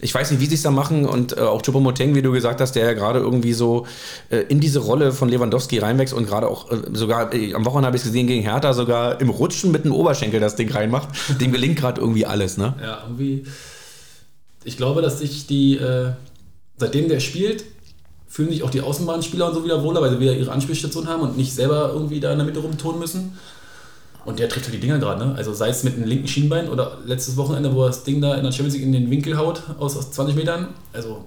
ich weiß nicht, wie sie es da machen und äh, auch Choupo-Moteng, wie du gesagt hast, der ja gerade irgendwie so äh, in diese Rolle von Lewandowski reinwächst und gerade auch äh, sogar, äh, am Wochenende habe ich es gesehen, gegen Hertha sogar im Rutschen mit dem Oberschenkel das Ding reinmacht. Dem gelingt gerade irgendwie alles, ne? Ja, irgendwie. Ich glaube, dass sich die, äh, seitdem der spielt, fühlen sich auch die Außenbahnspieler und so wieder wohler, weil sie wieder ihre Anspielstation haben und nicht selber irgendwie da in der Mitte rumtun müssen. Und der trifft halt die Dinger gerade, ne? Also sei es mit dem linken Schienbein oder letztes Wochenende, wo er das Ding da in der Champions League in den Winkel haut aus, aus 20 Metern. Also.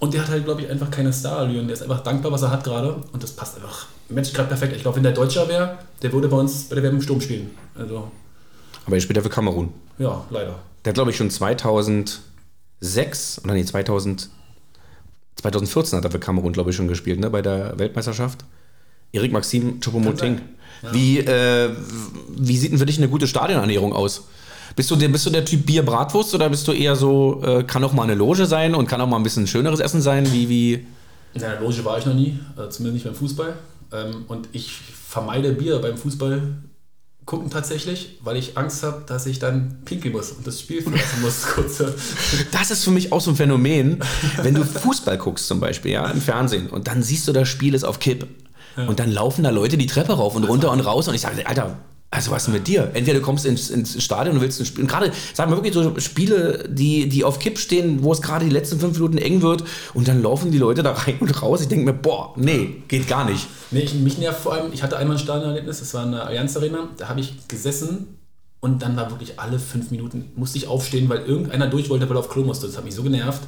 Und der hat halt, glaube ich, einfach keine Starallüren. Der ist einfach dankbar, was er hat gerade. Und das passt einfach. Match gerade perfekt. Ich glaube, wenn der Deutscher wäre, der würde bei uns bei der WM im Sturm spielen. Also. Aber er spielt ja für Kamerun. Ja, leider. Der hat, glaube ich, schon 2006 oder nee, 2000. 2014 hat er für Kamerun, glaube ich, schon gespielt, ne, bei der Weltmeisterschaft. Erik Maxim Choupo-Moting. Ja. Wie, äh, wie sieht denn für dich eine gute Stadionernährung aus? Bist du, der, bist du der Typ Bier-Bratwurst oder bist du eher so, äh, kann auch mal eine Loge sein und kann auch mal ein bisschen schöneres Essen sein? Wie, wie? In der Loge war ich noch nie, äh, zumindest nicht beim Fußball. Ähm, und ich vermeide Bier beim Fußball gucken tatsächlich, weil ich Angst habe, dass ich dann pinkeln muss und das Spiel verlassen muss. Kurze. Das ist für mich auch so ein Phänomen, wenn du Fußball guckst zum Beispiel, ja, im Fernsehen und dann siehst du, das Spiel ist auf Kipp ja. und dann laufen da Leute die Treppe rauf und runter und raus und ich sage, Alter, also was mit dir? Entweder du kommst ins, ins Stadion und willst ein Spiel. Und gerade, sagen wir wirklich so Spiele, die, die auf Kipp stehen, wo es gerade die letzten fünf Minuten eng wird und dann laufen die Leute da rein und raus. Ich denke mir, boah, nee, geht gar nicht. Nee, ich, mich nervt vor allem, ich hatte einmal ein Stadionerlebnis, das war eine Allianz Arena, da habe ich gesessen und dann war wirklich alle fünf Minuten, musste ich aufstehen, weil irgendeiner durch wollte, weil er auf Klo musste. Das hat mich so genervt,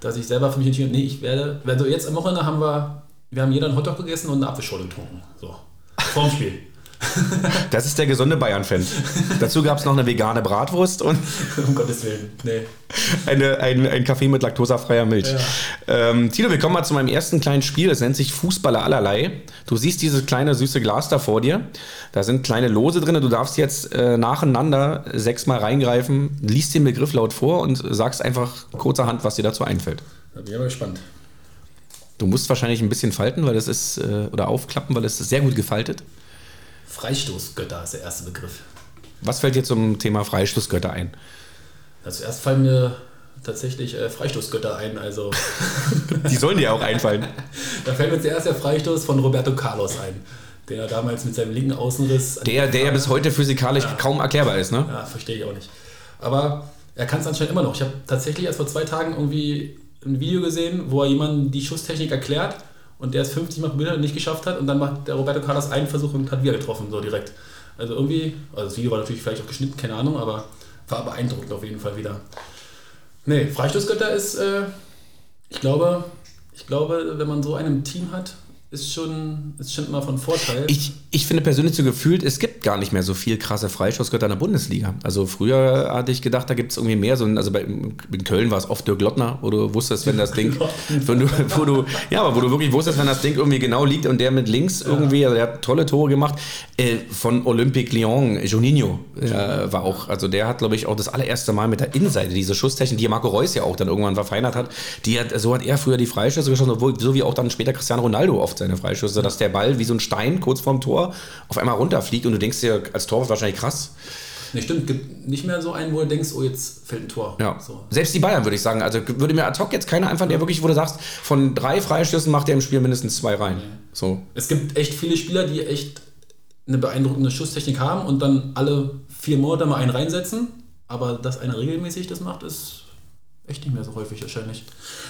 dass ich selber für mich entschieden habe, nee, ich werde, also jetzt am Wochenende haben wir, wir haben jeder einen Hotdog gegessen und eine Apfelschorle getrunken. So, vorm Spiel. Das ist der gesunde Bayern-Fan. Dazu gab es noch eine vegane Bratwurst und um Gottes Willen, nee. eine, ein, ein Kaffee mit laktosefreier Milch. Ja. Ähm, Tilo, wir kommen mal zu meinem ersten kleinen Spiel. Das nennt sich Fußballer allerlei. Du siehst dieses kleine süße Glas da vor dir. Da sind kleine Lose drin. Du darfst jetzt äh, nacheinander sechsmal reingreifen, liest den Begriff laut vor und sagst einfach kurzerhand, was dir dazu einfällt. Da bin ich aber gespannt. Du musst wahrscheinlich ein bisschen falten, weil das ist, äh, oder aufklappen, weil es ist sehr gut gefaltet. Freistoßgötter ist der erste Begriff. Was fällt dir zum Thema Freistoßgötter ein? Zuerst fallen mir tatsächlich äh, Freistoßgötter ein. Also Die sollen dir auch einfallen. da fällt mir zuerst der Freistoß von Roberto Carlos ein, der damals mit seinem linken Außenriss. Der, der ja bis heute physikalisch ja. kaum erklärbar ist, ne? Ja, verstehe ich auch nicht. Aber er kann es anscheinend immer noch. Ich habe tatsächlich erst vor zwei Tagen irgendwie ein Video gesehen, wo er jemandem die Schusstechnik erklärt und der es 50 Mal probiert hat und nicht geschafft hat und dann macht der Roberto Carlos einen Versuch und hat wieder getroffen, so direkt. Also irgendwie, also das Video war natürlich vielleicht auch geschnitten, keine Ahnung, aber war beeindruckend auf jeden Fall wieder. Nee, Freistoßgötter ist, äh, ich glaube, ich glaube, wenn man so einen Team hat, ist schon, ist schon immer von Vorteil. Ich, ich finde persönlich so gefühlt, es gibt gar nicht mehr so viel krasse Freischussgötter in der Bundesliga. Also früher hatte ich gedacht, da gibt es irgendwie mehr. So, also bei, in Köln war es oft Dirk Lottner, wo du wusstest, wenn das Ding, wenn du, wo du, ja, aber wo du wirklich wusstest, wenn das Ding irgendwie genau liegt und der mit links irgendwie, also der hat tolle Tore gemacht. Äh, von Olympique Lyon, Juninho äh, war auch, also der hat, glaube ich, auch das allererste Mal mit der Innenseite diese Schusstechnik, die Marco Reus ja auch dann irgendwann verfeinert hat, die hat, so hat er früher die Freischüsse geschossen, so wie auch dann später Cristiano Ronaldo oft seine Freischüsse, dass der Ball wie so ein Stein kurz vorm Tor auf einmal runterfliegt und du denkst dir als Torwart wahrscheinlich krass. Nee, stimmt, gibt nicht mehr so einen, wo du denkst, oh, jetzt fällt ein Tor. Ja. So. Selbst die Bayern, würde ich sagen. Also würde mir ad hoc jetzt keiner einfallen, der wirklich, wo du sagst, von drei Freistößen macht er im Spiel mindestens zwei rein. Nee. So. Es gibt echt viele Spieler, die echt eine beeindruckende Schusstechnik haben und dann alle vier Monate mal einen reinsetzen. Aber dass einer regelmäßig das macht, ist echt nicht mehr so häufig wahrscheinlich.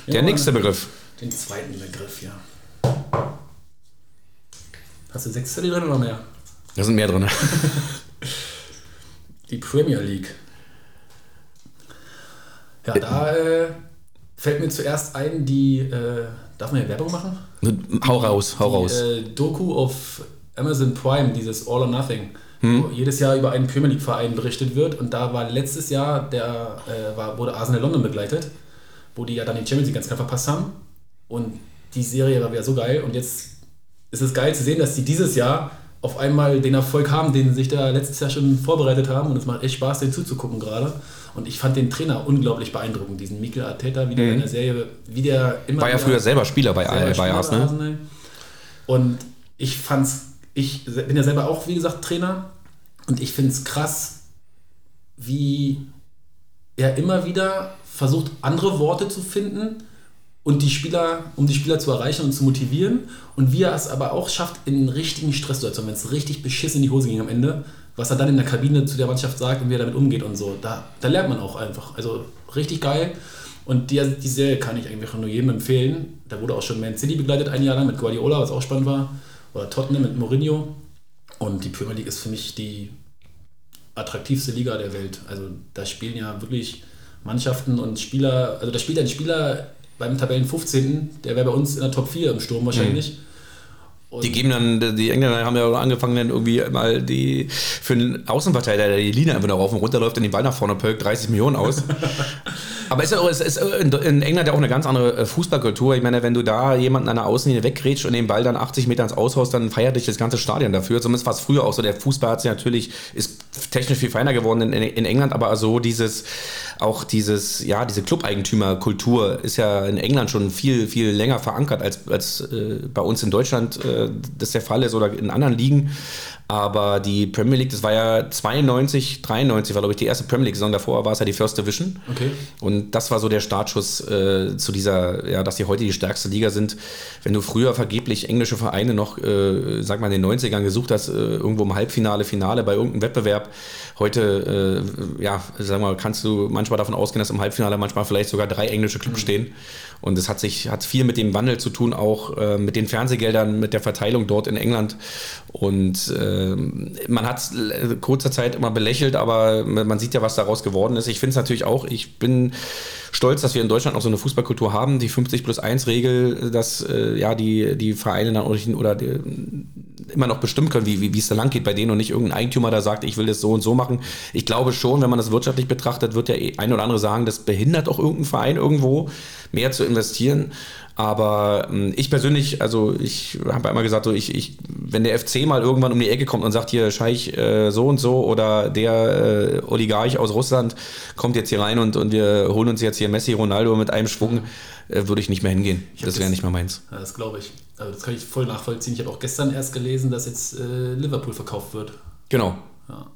Der ja, nächste Begriff. Den zweiten Begriff, ja. Hast du sechs Zettel drin oder mehr? Da sind mehr drin. die Premier League. Ja, da äh, fällt mir zuerst ein, die, äh, darf man ja Werbung machen? Hau raus, hau die, raus. Äh, Doku auf Amazon Prime, dieses All or Nothing, hm. wo jedes Jahr über einen Premier League-Verein berichtet wird. Und da war letztes Jahr, der äh, war, wurde Arsenal London begleitet, wo die ja dann die Champions League ganz knapp verpasst haben. Und die Serie war wieder so geil. Und jetzt ist es geil zu sehen, dass die dieses Jahr auf einmal den Erfolg haben, den sie sich da letztes Jahr schon vorbereitet haben. Und es macht echt Spaß, den zuzugucken gerade. Und ich fand den Trainer unglaublich beeindruckend, diesen Mikel Arteta, wie der mhm. in der Serie, wie der immer. War ja früher selber Spieler bei, selber bei Arsenal. Arsenal. Und ich fand's, ich bin ja selber auch, wie gesagt, Trainer. Und ich finde es krass, wie er immer wieder versucht, andere Worte zu finden, und die Spieler, um die Spieler zu erreichen und zu motivieren. Und wie er es aber auch schafft, in richtigen Stresssituationen, wenn es richtig beschissen in die Hose ging am Ende, was er dann in der Kabine zu der Mannschaft sagt und wie er damit umgeht und so. Da, da lernt man auch einfach. Also richtig geil. Und die, die Serie kann ich eigentlich nur jedem empfehlen. Da wurde auch schon Man City begleitet ein Jahr lang mit Guardiola, was auch spannend war. Oder Tottenham mit Mourinho. Und die Premier League ist für mich die attraktivste Liga der Welt. Also da spielen ja wirklich Mannschaften und Spieler, also da spielt ein Spieler beim Tabellen 15. Der wäre bei uns in der Top 4 im Sturm wahrscheinlich. Mhm. Die geben dann, die Engländer haben ja angefangen, dann irgendwie mal die für einen Außenverteidiger, der die Linie einfach noch rauf und runter läuft und den Ball nach vorne pölkt, 30 Millionen aus. Aber es ist, ist in England ja auch eine ganz andere äh, Fußballkultur. Ich meine, wenn du da jemanden an der Außenlinie weggrätscht und den Ball dann 80 Meter ins Aushaus, dann feiert dich das ganze Stadion dafür. Zumindest war es früher auch so. Der Fußball hat sich natürlich, ist technisch viel feiner geworden in, in England, aber so dieses auch dieses, ja, diese Clubeigentümerkultur ist ja in England schon viel, viel länger verankert, als, als äh, bei uns in Deutschland äh, das der Fall ist oder in anderen Ligen. Aber die Premier League, das war ja 92, 93 war, glaube ich, die erste Premier League-Saison. Davor war es ja die First Division. Okay. Und das war so der Startschuss äh, zu dieser, ja, dass die heute die stärkste Liga sind. Wenn du früher vergeblich englische Vereine noch, äh, sag mal, in den 90ern gesucht hast, äh, irgendwo im Halbfinale, Finale bei irgendeinem Wettbewerb, heute, äh, ja, sag mal, kannst du manchmal davon ausgehen, dass im Halbfinale manchmal vielleicht sogar drei englische Clubs mhm. stehen. Und es hat sich, hat viel mit dem Wandel zu tun, auch äh, mit den Fernsehgeldern, mit der Verteilung dort in England. Und äh, man hat es kurzer Zeit immer belächelt, aber man sieht ja, was daraus geworden ist. Ich finde es natürlich auch, ich bin stolz, dass wir in Deutschland auch so eine Fußballkultur haben, die 50 plus 1 Regel, dass äh, ja die, die Vereine dann oder die, immer noch bestimmen können, wie, wie, wie es da lang geht bei denen und nicht irgendein Eigentümer da sagt, ich will das so und so machen. Ich glaube schon, wenn man das wirtschaftlich betrachtet, wird der ein oder andere sagen, das behindert auch irgendeinen Verein irgendwo mehr zu investieren. Aber ähm, ich persönlich, also ich habe einmal gesagt, so ich, ich, wenn der FC mal irgendwann um die Ecke kommt und sagt hier Scheich äh, so und so oder der äh, Oligarch aus Russland kommt jetzt hier rein und, und wir holen uns jetzt hier Messi, Ronaldo mit einem Schwung, äh, würde ich nicht mehr hingehen. Das wäre nicht mehr meins. Ja, das glaube ich. Also das kann ich voll nachvollziehen. Ich habe auch gestern erst gelesen, dass jetzt äh, Liverpool verkauft wird. Genau. Ja.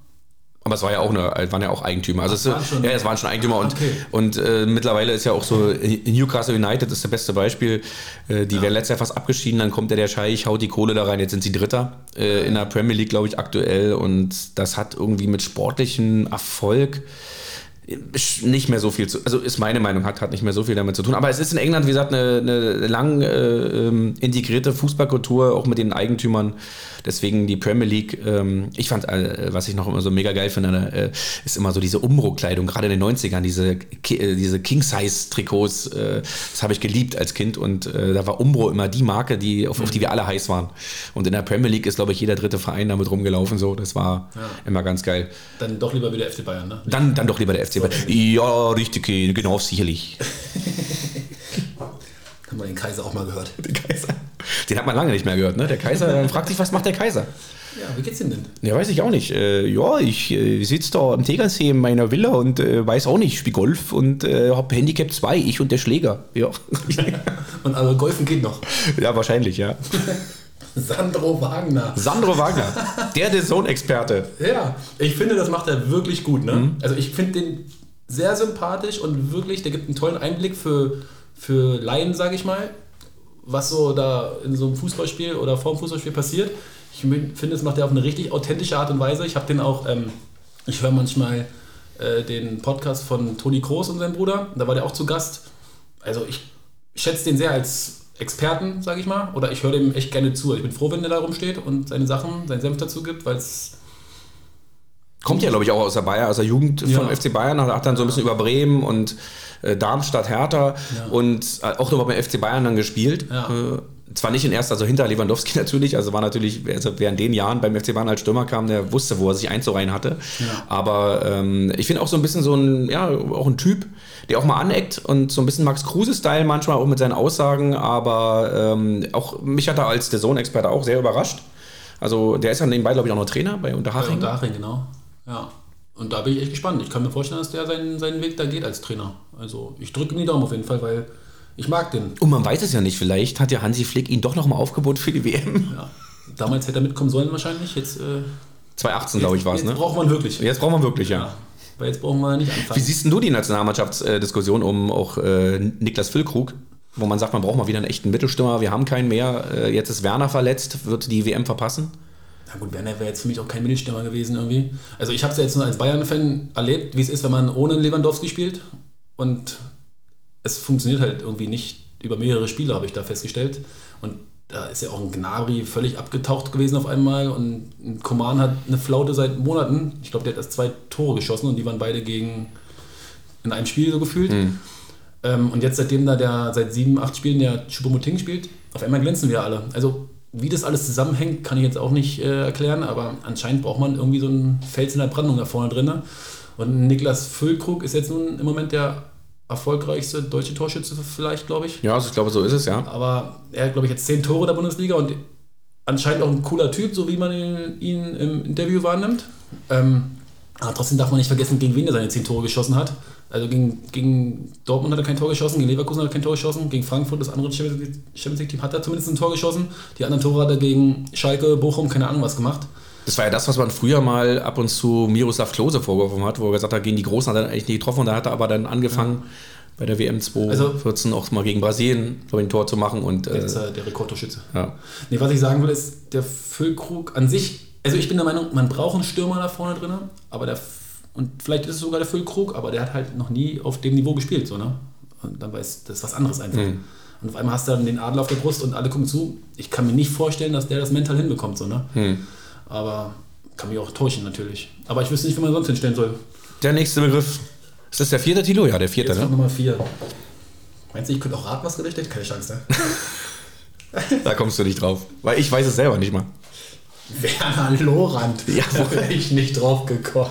Aber es war ja auch eine, waren ja auch Eigentümer. Also es, ja, es waren schon Eigentümer und, okay. und äh, mittlerweile ist ja auch so, Newcastle United ist das beste Beispiel. Äh, die ja. werden letztes Jahr fast abgeschieden, dann kommt der, der Scheich, haut die Kohle da rein, jetzt sind sie Dritter äh, in der Premier League, glaube ich, aktuell. Und das hat irgendwie mit sportlichem Erfolg nicht mehr so viel zu, also ist meine Meinung, hat, hat nicht mehr so viel damit zu tun. Aber es ist in England, wie gesagt, eine, eine lang äh, ähm, integrierte Fußballkultur, auch mit den Eigentümern. Deswegen die Premier League, ähm, ich fand, äh, was ich noch immer so mega geil finde, äh, ist immer so diese Umbro-Kleidung, gerade in den 90ern, diese, äh, diese King-Size-Trikots, äh, das habe ich geliebt als Kind und äh, da war Umbro immer die Marke, die, auf, auf, die wir alle heiß waren. Und in der Premier League ist, glaube ich, jeder dritte Verein damit rumgelaufen, so, das war ja. immer ganz geil. Dann doch lieber wieder FC Bayern, ne? Dann, dann doch lieber der FC Bayern. Ja, richtig, genau, sicherlich. Haben wir den Kaiser auch mal gehört. Den Kaiser. Den hat man lange nicht mehr gehört, ne? Der Kaiser fragt sich, was macht der Kaiser? Ja, wie geht's ihm denn? Ja, weiß ich auch nicht. Äh, ja, ich äh, sitze da am Tegernsee in meiner Villa und äh, weiß auch nicht, ich spiele Golf und äh, habe Handicap 2, ich und der Schläger. Ja. und aber Golfen geht noch. Ja, wahrscheinlich, ja. Sandro Wagner. Sandro Wagner, der der Sohn-Experte. Ja, ich finde, das macht er wirklich gut. Ne? Mhm. Also ich finde den sehr sympathisch und wirklich, der gibt einen tollen Einblick für, für Laien, sage ich mal, was so da in so einem Fußballspiel oder vor dem Fußballspiel passiert. Ich finde, es macht er auf eine richtig authentische Art und Weise. Ich habe den auch, ähm, ich höre manchmal äh, den Podcast von Toni Kroos und seinem Bruder, da war der auch zu Gast. Also ich schätze den sehr als Experten, sage ich mal, oder ich höre dem echt gerne zu. Ich bin froh, wenn der da rumsteht und seine Sachen, seinen Senf dazu gibt, weil es Kommt ja, glaube ich, auch aus der Bayern, aus der Jugend ja. vom FC Bayern, hat dann so ein bisschen über Bremen und äh, Darmstadt, Hertha ja. und äh, auch nochmal beim FC Bayern dann gespielt. Ja. Äh, zwar nicht in erster, also hinter Lewandowski natürlich, also war natürlich, also wer in den Jahren beim FC Bayern als Stürmer kam, der wusste, wo er sich einzureihen hatte. Ja. Aber ähm, ich finde auch so ein bisschen so ein, ja, auch ein Typ, der auch mal aneckt und so ein bisschen Max Kruse-Style manchmal auch mit seinen Aussagen, aber ähm, auch mich hat er als der Sohn-Experte auch sehr überrascht. Also der ist ja nebenbei, glaube ich, auch noch Trainer bei Unterhaching. Bei Unterhaching, genau. Ja. Und da bin ich echt gespannt. Ich kann mir vorstellen, dass der seinen, seinen Weg da geht als Trainer. Also ich drücke ihm die Daumen auf jeden Fall, weil ich mag den. Und man weiß es ja nicht, vielleicht hat ja Hansi Flick ihn doch noch mal aufgeboten für die WM. Ja. Damals hätte er mitkommen sollen wahrscheinlich. Jetzt, äh, 2018, glaube ich, war es. Ne? Jetzt braucht man wirklich. Jetzt braucht man wirklich, ja. ja. Weil jetzt brauchen wir nicht anfangen. Wie siehst du die Nationalmannschaftsdiskussion um auch äh, Niklas Füllkrug? Wo man sagt, man braucht mal wieder einen echten Mittelstürmer, wir haben keinen mehr. Äh, jetzt ist Werner verletzt, wird die WM verpassen? Na gut, Werner wäre jetzt für mich auch kein Mittelstürmer gewesen irgendwie. Also ich habe es ja jetzt nur als Bayern-Fan erlebt, wie es ist, wenn man ohne Lewandowski spielt. Und es funktioniert halt irgendwie nicht über mehrere Spiele, habe ich da festgestellt. Und da ist ja auch ein Gnabry völlig abgetaucht gewesen auf einmal und ein Koman hat eine Flaute seit Monaten. Ich glaube, der hat erst zwei Tore geschossen und die waren beide gegen in einem Spiel so gefühlt. Mhm. Ähm, und jetzt seitdem da der seit sieben, acht Spielen der Choupo-Moting spielt, auf einmal glänzen wir alle. Also wie das alles zusammenhängt, kann ich jetzt auch nicht äh, erklären, aber anscheinend braucht man irgendwie so einen Fels in der Brandung da vorne drin. Und Niklas Füllkrug ist jetzt nun im Moment der erfolgreichste deutsche Torschütze vielleicht, glaube ich. Ja, also ich glaube, so ist es, ja. Aber er hat, glaube ich, jetzt zehn Tore der Bundesliga und anscheinend auch ein cooler Typ, so wie man ihn, ihn im Interview wahrnimmt. Ähm, Aber trotzdem darf man nicht vergessen, gegen wen er seine 10 Tore geschossen hat. Also gegen, gegen Dortmund hat er kein Tor geschossen, gegen Leverkusen hat er kein Tor geschossen, gegen Frankfurt, das andere Champions League-Team, hat er zumindest ein Tor geschossen. Die anderen Tore hat er gegen Schalke, Bochum, keine Ahnung was gemacht. Das war ja das, was man früher mal ab und zu Miroslav Klose vorgeworfen hat, wo er gesagt hat, gegen die Großen hat er eigentlich nicht getroffen und da hat er aber dann angefangen, ja. bei der WM 2014 also, auch mal gegen Brasilien ein Tor zu machen. Und, äh, ist ja der Rekordtorschütze. Ja. Nee, was ich sagen will, ist, der Füllkrug an sich, also ich bin der Meinung, man braucht einen Stürmer da vorne drin, aber der und vielleicht ist es sogar der Füllkrug, aber der hat halt noch nie auf dem Niveau gespielt, so, ne? Und dann weiß das ist was anderes einfach. Mhm. Und auf einmal hast du dann den Adler auf der Brust und alle gucken zu. Ich kann mir nicht vorstellen, dass der das mental hinbekommt, so, ne? Mhm. Aber kann mich auch täuschen natürlich. Aber ich wüsste nicht, wie man sonst hinstellen soll. Der nächste Begriff. Ist das der vierte, Tilo? Ja, der vierte, Jetzt ne? Nummer vier. Meinst du, ich könnte auch raten, was gerichtet? Keine Chance, ne? da kommst du nicht drauf. Weil ich weiß es selber nicht mal. Werner Lorand. Ja, da wäre ich nicht drauf gekommen.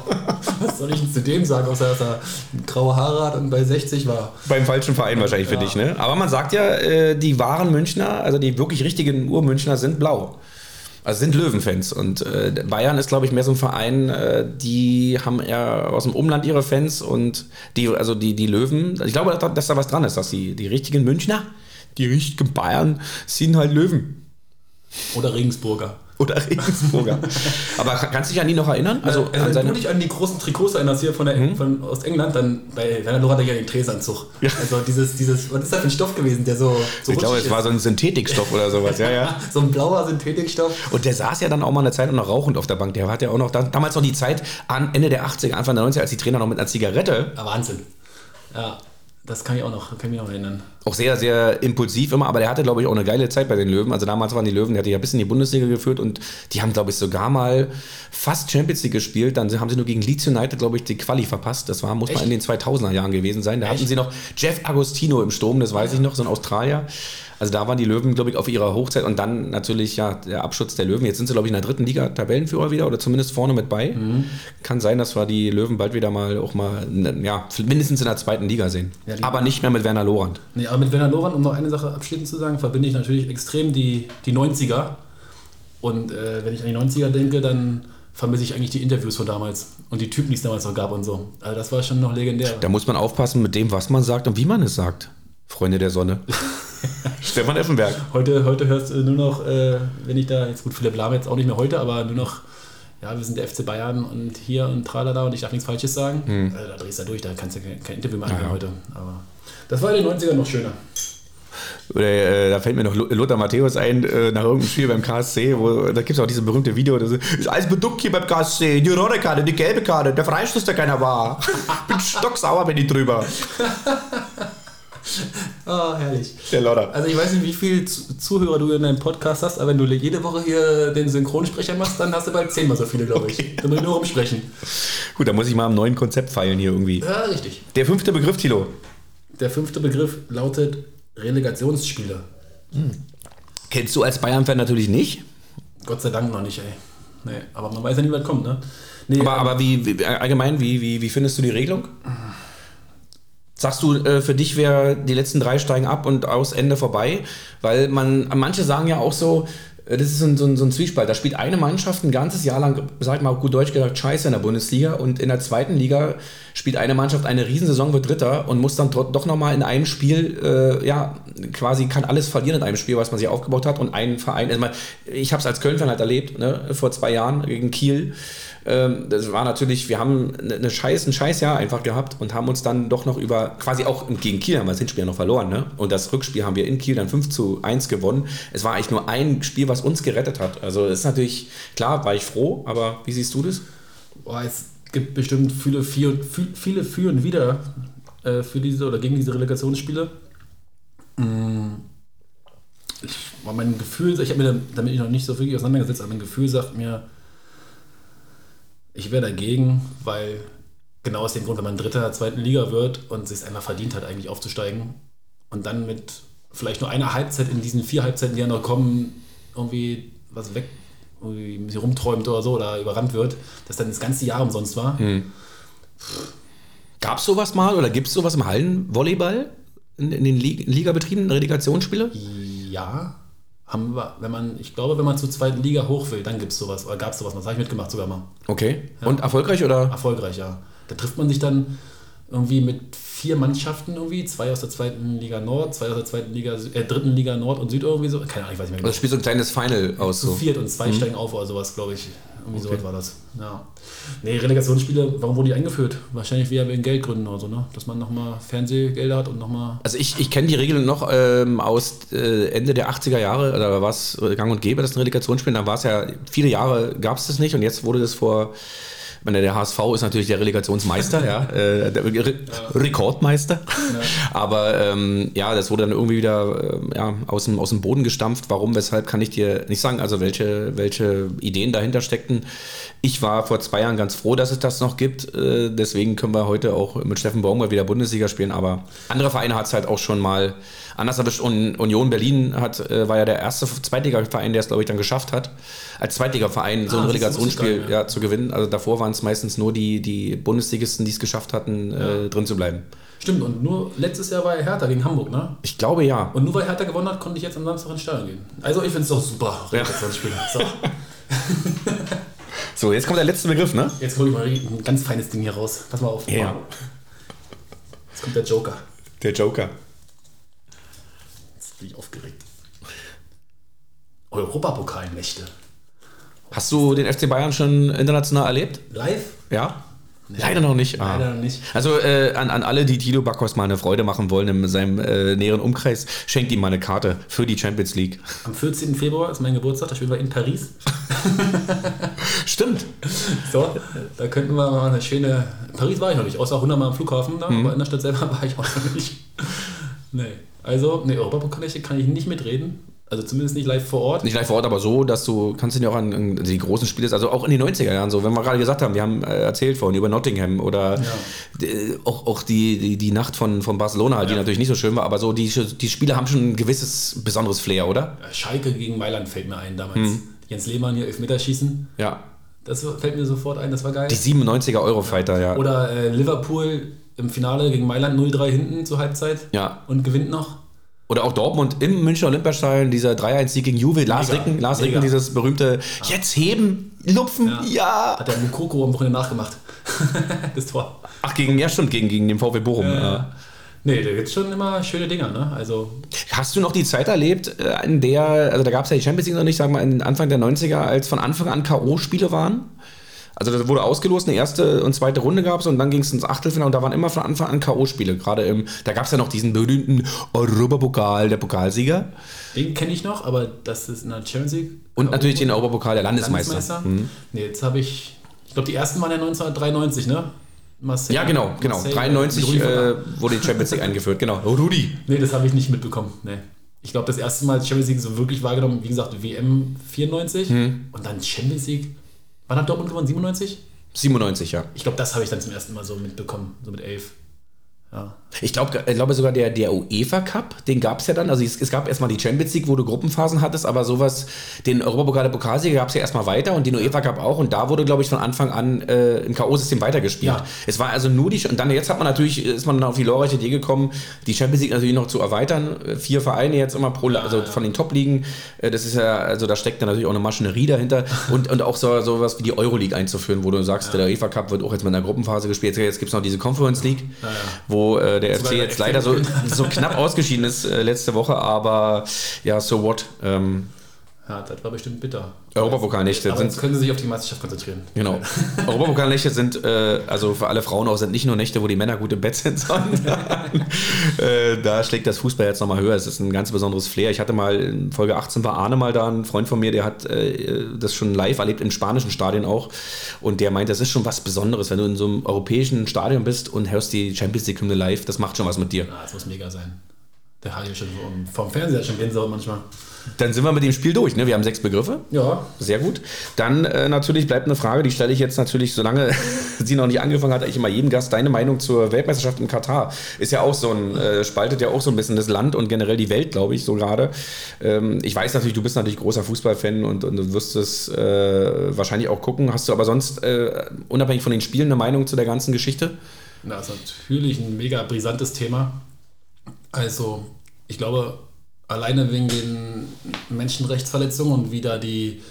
Was soll ich denn zu dem sagen, außer dass er graue Haare hat und bei 60 war? Beim falschen Verein wahrscheinlich ja. für dich, ne? Aber man sagt ja, äh, die wahren Münchner, also die wirklich richtigen Urmünchner sind blau. Also sind Löwenfans. Und äh, Bayern ist, glaube ich, mehr so ein Verein, äh, die haben eher aus dem Umland ihre Fans und die, also die, die Löwen, ich glaube, dass da was dran ist, dass die, die richtigen Münchner, die richtigen Bayern sind halt Löwen. Oder Regensburger. Oder Regensburger. Aber kannst du dich an die noch erinnern? Also, also an wenn du dich an die großen Trikots erinnerst hier von, der, mhm. von aus England, dann bei Werner Lohr hat er ja den Träsanzug. Ja. Also dieses, dieses, was ist das für ein Stoff gewesen, der so, so Ich glaube, es war so ein Synthetikstoff oder sowas, ja, ja. so ein blauer Synthetikstoff. Und der saß ja dann auch mal eine Zeit noch rauchend auf der Bank. Der hat ja auch noch, damals noch die Zeit, an Ende der 80er, Anfang der 90er, als die Trainer noch mit einer Zigarette. Ja, Wahnsinn. Ja. Das kann ich auch noch, kann mich noch erinnern. Auch sehr, sehr impulsiv immer, aber der hatte, glaube ich, auch eine geile Zeit bei den Löwen. Also damals waren die Löwen, der hatte ja bis in die Bundesliga geführt und die haben, glaube ich, sogar mal fast Champions League gespielt. Dann haben sie nur gegen Leeds United, glaube ich, die Quali verpasst. Das war, muss Echt? mal in den 2000er Jahren gewesen sein. Da Echt? hatten sie noch Jeff Agostino im Sturm, das weiß ich noch, so ein Australier. Also da waren die Löwen, glaube ich, auf ihrer Hochzeit und dann natürlich ja der Abschutz der Löwen. Jetzt sind sie, glaube ich, in der dritten Liga Tabellenführer wieder oder zumindest vorne mit bei. Mhm. Kann sein, dass wir die Löwen bald wieder mal auch mal, ja, mindestens in der zweiten Liga sehen. Ja, aber nicht mehr mit Werner Lorand. Nee, aber mit Werner Lorand, um noch eine Sache abschließend zu sagen, verbinde ich natürlich extrem die, die 90er. Und äh, wenn ich an die 90er denke, dann vermisse ich eigentlich die Interviews von damals und die Typen, die es damals noch gab und so. Also das war schon noch legendär. Da muss man aufpassen mit dem, was man sagt und wie man es sagt. Freunde der Sonne. Stefan Effenberg. Heute, heute hörst du nur noch, äh, wenn ich da, jetzt gut, Philipp Lahm jetzt auch nicht mehr heute, aber nur noch, ja, wir sind der FC Bayern und hier und tralala und ich darf nichts Falsches sagen. Hm. Äh, da drehst du durch, da kannst du kein, kein Interview machen ja. heute. Aber das war in den 90ern noch schöner. Oder, äh, da fällt mir noch Lothar Matthäus ein, äh, nach irgendeinem Spiel beim KSC, wo, da gibt es auch dieses berühmte Video, das ist alles beduckt hier beim KSC, die rote Karte, die gelbe Karte, der Freistoß, der keiner war. Bin stocksauer, bin ich drüber. Oh, herrlich. Der Lodder. Also ich weiß nicht, wie viele Zuhörer du in deinem Podcast hast, aber wenn du jede Woche hier den Synchronsprecher machst, dann hast du bald zehnmal so viele, glaube okay. ich. Dann muss ich nur rumsprechen. Gut, dann muss ich mal am neuen Konzept feilen hier irgendwie. Ja, richtig. Der fünfte Begriff, Tilo. Der fünfte Begriff lautet Relegationsspiele. Hm. Kennst du als Bayern-Fan natürlich nicht? Gott sei Dank noch nicht, ey. Nee, aber man weiß ja nie, was kommt, ne? Nee, aber, aber wie, wie, allgemein, wie, wie, wie findest du die Regelung? Sagst du, äh, für dich wäre die letzten drei steigen ab und aus Ende vorbei? Weil man, manche sagen ja auch so, äh, das ist so ein, so, ein, so ein Zwiespalt. Da spielt eine Mannschaft ein ganzes Jahr lang, sag ich mal gut Deutsch gesagt, scheiße in der Bundesliga und in der zweiten Liga spielt eine Mannschaft eine Riesensaison, wird Dritter und muss dann doch nochmal in einem Spiel, äh, ja, quasi kann alles verlieren in einem Spiel, was man sich aufgebaut hat und ein Verein, also ich habe es als Köln-Fan halt erlebt, ne, vor zwei Jahren gegen Kiel das war natürlich, wir haben eine Scheiß, ein Scheißjahr einfach gehabt und haben uns dann doch noch über, quasi auch gegen Kiel haben wir das Hinspiel noch verloren, ne? Und das Rückspiel haben wir in Kiel dann 5 zu 1 gewonnen. Es war eigentlich nur ein Spiel, was uns gerettet hat. Also ist natürlich, klar, war ich froh, aber wie siehst du das? Boah, es gibt bestimmt viele, viele, viele für und wieder äh, für diese oder gegen diese Relegationsspiele. Mm. Ich, mein Gefühl, ich habe mir damit noch nicht so wirklich auseinandergesetzt, aber mein Gefühl sagt mir, ich wäre dagegen, weil genau aus dem Grund, wenn man Dritter der zweiten Liga wird und sich es einmal verdient hat, eigentlich aufzusteigen und dann mit vielleicht nur einer Halbzeit in diesen vier Halbzeiten, die ja noch kommen, irgendwie was weg, irgendwie rumträumt oder so oder überrannt wird, dass dann das ganze Jahr umsonst war. Hm. Gab es sowas mal oder gibt es sowas im Hallenvolleyball in, in den Ligabetrieben, Relegationsspiele? Ja, haben wir, wenn man, ich glaube, wenn man zur zweiten Liga hoch will, dann gibt es sowas. Oder gab es sowas. Das habe ich mitgemacht sogar mal. Okay. Ja. Und erfolgreich oder? Erfolgreich, ja. Da trifft man sich dann irgendwie mit vier Mannschaften irgendwie, zwei aus der zweiten Liga Nord, zwei aus der zweiten Liga, äh, dritten Liga Nord und Süd irgendwie so. Keine Ahnung, ich weiß nicht mehr genau. Also spielst so ein kleines Final aus. Zu so. viert und zwei mhm. steigen auf oder sowas, glaube ich. Irgendwie okay. so war das. Ja. Nee, Relegationsspiele, warum wurden die eingeführt? Wahrscheinlich wieder wegen Geldgründen oder so, ne? Dass man nochmal Fernsehgelder hat und nochmal. Also ich, ich kenne die Regeln noch ähm, aus äh, Ende der 80er Jahre, oder war es gang und gäbe, das ein Relegationsspiel. Da war es ja, viele Jahre gab es das nicht und jetzt wurde das vor meine, der HSV ist natürlich der Relegationsmeister, ja, äh, der Re ja. Rekordmeister. Ja. Aber ähm, ja, das wurde dann irgendwie wieder äh, ja, aus, dem, aus dem Boden gestampft. Warum, weshalb, kann ich dir nicht sagen. Also welche, welche Ideen dahinter steckten. Ich war vor zwei Jahren ganz froh, dass es das noch gibt. Äh, deswegen können wir heute auch mit Steffen Baumgart wieder Bundesliga spielen. Aber andere Vereine hat es halt auch schon mal anders erwischt. Und Union Berlin hat, äh, war ja der erste Zweitliga-Verein, der es, glaube ich, dann geschafft hat, als Zweitliga-Verein so ein ah, Relegationsspiel ja. ja. zu gewinnen. Also davor waren es meistens nur die, die Bundesligisten, die es geschafft hatten, äh, ja. äh, drin zu bleiben. Stimmt, und nur letztes Jahr war er Hertha gegen Hamburg, ne? Ich glaube ja. Und nur weil Hertha gewonnen hat, konnte ich jetzt am Samstag ins Stadion gehen. Also ich finde es doch super, Relegationsspiel. Ja. So. so, jetzt kommt der letzte Begriff, ne? Jetzt hole ich mal ein ganz feines Ding hier raus. Pass mal auf. Ja. Jetzt kommt der Joker. Der Joker. Bin ich aufgeregt. Europapokalnächte. Hast du den FC Bayern schon international erlebt? Live? Ja. Nee. Leider noch nicht. Ah. Leider noch nicht. Also äh, an, an alle, die Tilo Backhaus mal eine Freude machen wollen in seinem äh, näheren Umkreis, schenkt ihm mal eine Karte für die Champions League. Am 14. Februar ist mein Geburtstag, da spielen wir in Paris. Stimmt. So, da könnten wir mal eine schöne. Paris war ich noch nicht, außer 100 Mal am Flughafen, da, mhm. aber in der Stadt selber war ich auch noch nicht. Nee. Also, nee, Europapokal kann ich nicht mitreden. Also zumindest nicht live vor Ort. Nicht live vor Ort, aber so, dass du, kannst du dir auch an, an die großen Spiele, also auch in den 90er Jahren so, wenn wir gerade gesagt haben, wir haben äh, erzählt vorhin über Nottingham oder ja. die, auch, auch die, die, die Nacht von, von Barcelona, die natürlich nicht so schön war, aber so die, die Spiele haben schon ein gewisses besonderes Flair, oder? Schalke gegen Mailand fällt mir ein damals. Hm. Jens Lehmann hier Elfmeterschießen. Ja. Das fällt mir sofort ein, das war geil. Die 97er Eurofighter, ja. Oder äh, Liverpool im Finale gegen Mailand 0-3 hinten zur Halbzeit. Ja. Und gewinnt noch. Oder auch Dortmund im Münchner Olympiastadion, dieser 3-1-Sieg gegen Juve, Lars Mega. Ricken, Lars Ricken, dieses berühmte Jetzt heben, lupfen, ja. ja. Hat der Mukoko am Wochenende nachgemacht. das Tor. Ach, gegen, ja stimmt, gegen, gegen den VW Bochum. Ja. ja. Nee, da gibt es schon immer schöne Dinger, ne? Also Hast du noch die Zeit erlebt, äh, in der, also da gab es ja die Champions League noch nicht, sag mal, Anfang der 90er, als von Anfang an K.O.-Spiele waren? Also das wurde ausgelost, eine erste und zweite Runde gab es und dann ging es ins Achtelfinale und da waren immer von Anfang an K.O.-Spiele. Gerade im, da gab es ja noch diesen berühmten Europapokal der Pokalsieger. Den kenne ich noch, aber das ist in der Champions League. Und natürlich den Europapokal der Landesmeister. Landesmeister. Mhm. Nee, jetzt habe ich, ich glaube die ersten waren ja 1993, ne? Marcel, ja, genau, genau. Marcel, 93 äh, wurde die Champions League eingeführt, genau. Oh, Rudi. Nee, das habe ich nicht mitbekommen. Nee. Ich glaube, das erste Mal Champions League so wirklich wahrgenommen, wie gesagt, WM 94 hm. und dann Champions League Wann hat Dortmund gewonnen? 97? 97, ja. Ich glaube, das habe ich dann zum ersten Mal so mitbekommen, so mit 11. Ja. Ich glaube ich glaube sogar der, der UEFA Cup, den gab es ja dann. Also es, es, gab erstmal die Champions League, wo du Gruppenphasen hattest, aber sowas, den Europapokal der Pokalsieger gab es ja erstmal weiter und den UEFA Cup auch. Und da wurde, glaube ich, von Anfang an äh, im K.O.-System weitergespielt. Ja. Es war also nur die, und dann jetzt hat man natürlich, ist man dann auf die glorreiche Idee gekommen, die Champions League natürlich noch zu erweitern. Vier Vereine jetzt immer pro, also von den Top-Ligen. Äh, das ist ja, also da steckt dann natürlich auch eine Maschinerie dahinter. und, und auch so sowas wie die Euroleague einzuführen, wo du sagst, der UEFA Cup wird auch jetzt mal in der Gruppenphase gespielt. Jetzt gibt es noch diese Conference League, wo äh, der FC jetzt leider so, so knapp ausgeschieden ist äh, letzte Woche, aber ja, so what. Ähm, ja, das war bestimmt bitter. Europapokalnächte sind. Jetzt können Sie sich auf die Meisterschaft konzentrieren. Genau. Europapokalnächte sind, äh, also für alle Frauen auch, sind nicht nur Nächte, wo die Männer gut im Bett sind, sondern äh, da schlägt das Fußball jetzt nochmal höher. Es ist ein ganz besonderes Flair. Ich hatte mal in Folge 18 war Arne mal da, ein Freund von mir, der hat äh, das schon live erlebt, im spanischen Stadion auch. Und der meint, das ist schon was Besonderes, wenn du in so einem europäischen Stadion bist und hörst die Champions League-Hymne live. Das macht schon was mit dir. Ja, das muss mega sein. Der hat ja schon vom Fernseher schon Gänsehaut manchmal. Dann sind wir mit dem Spiel durch. Ne? Wir haben sechs Begriffe. Ja. Sehr gut. Dann äh, natürlich bleibt eine Frage, die stelle ich jetzt natürlich, solange sie noch nicht angefangen hat, ich immer jedem Gast deine Meinung zur Weltmeisterschaft in Katar. Ist ja auch so ein, äh, spaltet ja auch so ein bisschen das Land und generell die Welt, glaube ich, so gerade. Ähm, ich weiß natürlich, du bist natürlich großer Fußballfan und, und du wirst es äh, wahrscheinlich auch gucken. Hast du aber sonst, äh, unabhängig von den Spielen, eine Meinung zu der ganzen Geschichte? Na, ist natürlich ein mega brisantes Thema. Also, ich glaube, alleine wegen den Menschenrechtsverletzungen und wie da die,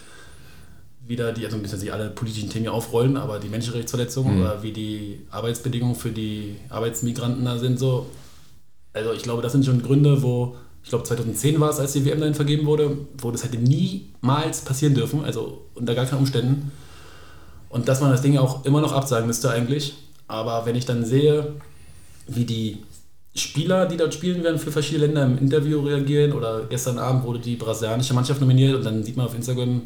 wie da die, also müssen sie alle politischen Themen hier aufrollen, aber die Menschenrechtsverletzungen mhm. oder wie die Arbeitsbedingungen für die Arbeitsmigranten da sind, so. Also ich glaube, das sind schon Gründe, wo, ich glaube 2010 war es, als die WM dahin vergeben wurde, wo das hätte niemals passieren dürfen, also unter gar keinen Umständen. Und dass man das Ding auch immer noch absagen müsste eigentlich. Aber wenn ich dann sehe, wie die Spieler, die dort spielen werden für verschiedene Länder im Interview reagieren oder gestern Abend wurde die brasilianische Mannschaft nominiert und dann sieht man auf Instagram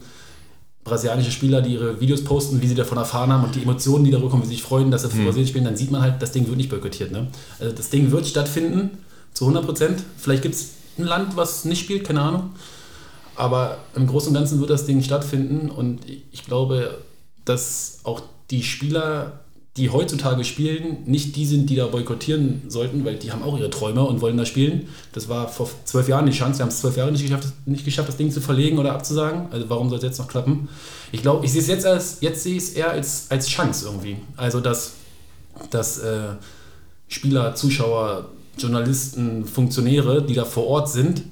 brasilianische Spieler, die ihre Videos posten, wie sie davon erfahren haben und die Emotionen, die darüber kommen, wie sie sich freuen, dass sie für mhm. Brasilien spielen, dann sieht man halt, das Ding wird nicht boykottiert. Ne? Also das Ding wird stattfinden, zu 100 Prozent. Vielleicht gibt es ein Land, was nicht spielt, keine Ahnung. Aber im Großen und Ganzen wird das Ding stattfinden und ich glaube, dass auch die Spieler die heutzutage spielen, nicht die sind, die da boykottieren sollten, weil die haben auch ihre Träume und wollen da spielen. Das war vor zwölf Jahren die Chance. Wir haben es zwölf Jahre nicht geschafft, nicht geschafft, das Ding zu verlegen oder abzusagen. Also warum soll es jetzt noch klappen? Ich glaube, ich sehe es jetzt als, jetzt sehe ich es eher als, als Chance irgendwie. Also dass, dass äh, Spieler, Zuschauer, Journalisten, Funktionäre, die da vor Ort sind,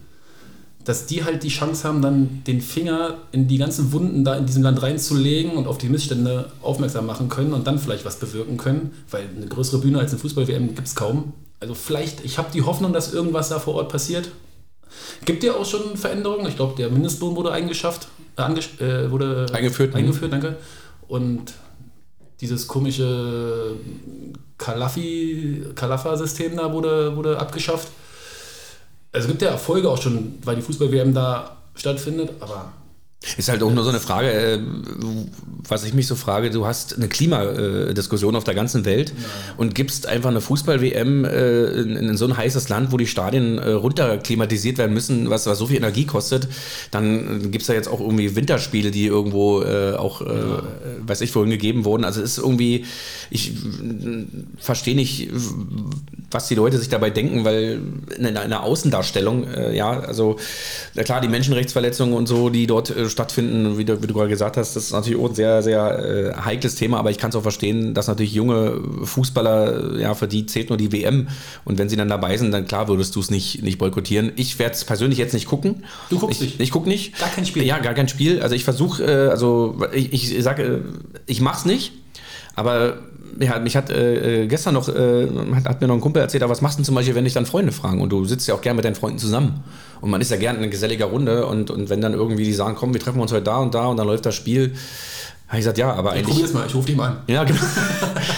dass die halt die Chance haben, dann den Finger in die ganzen Wunden da in diesem Land reinzulegen und auf die Missstände aufmerksam machen können und dann vielleicht was bewirken können, weil eine größere Bühne als eine Fußball-WM gibt es kaum. Also vielleicht, ich habe die Hoffnung, dass irgendwas da vor Ort passiert. Gibt ja auch schon Veränderungen. Ich glaube, der Mindestlohn wurde eingeschafft, äh, äh, wurde eingeführt. Mhm. Eingeführt, danke. Und dieses komische Kalafi-Kalafa-System da wurde, wurde abgeschafft es gibt ja Erfolge auch schon, weil die Fußball-WM da stattfindet, aber ist halt auch nur so eine Frage, äh, was ich mich so frage, du hast eine Klimadiskussion auf der ganzen Welt ja. und gibst einfach eine Fußball-WM äh, in, so ein heißes Land, wo die Stadien äh, runterklimatisiert werden müssen, was, was so viel Energie kostet, dann gibt es ja jetzt auch irgendwie Winterspiele, die irgendwo auch, ja. weiß ich, vorhin gegeben wurden. Also es ist irgendwie, ich verstehe nicht, was die Leute sich dabei denken, weil in einer Außendarstellung, ja, also klar, die Menschenrechtsverletzungen und so, die dort stattfinden, wie du, wie du gerade gesagt hast, das ist natürlich auch ein sehr, sehr äh, heikles Thema, aber ich kann es auch verstehen, dass natürlich junge Fußballer, ja, für die zählt nur die WM und wenn sie dann dabei sind, dann klar würdest du es nicht, nicht boykottieren. Ich werde es persönlich jetzt nicht gucken. Du guckst ich, nicht? Ich gucke nicht. Gar kein Spiel? Ja, gar kein Spiel. Also ich versuche, äh, also ich, ich sage, äh, ich mache es nicht, aber ja, mich hat äh, äh, gestern noch, äh, hat, hat, mir noch ein Kumpel erzählt, was machst du zum Beispiel, wenn dich dann Freunde fragen? Und du sitzt ja auch gerne mit deinen Freunden zusammen. Und man ist ja gerne in geselliger Runde und, und wenn dann irgendwie die sagen, komm, wir treffen uns heute da und da und dann läuft das Spiel, habe ich gesagt, ja, aber eigentlich. Ich mal, ich rufe dich mal an. Ja, genau.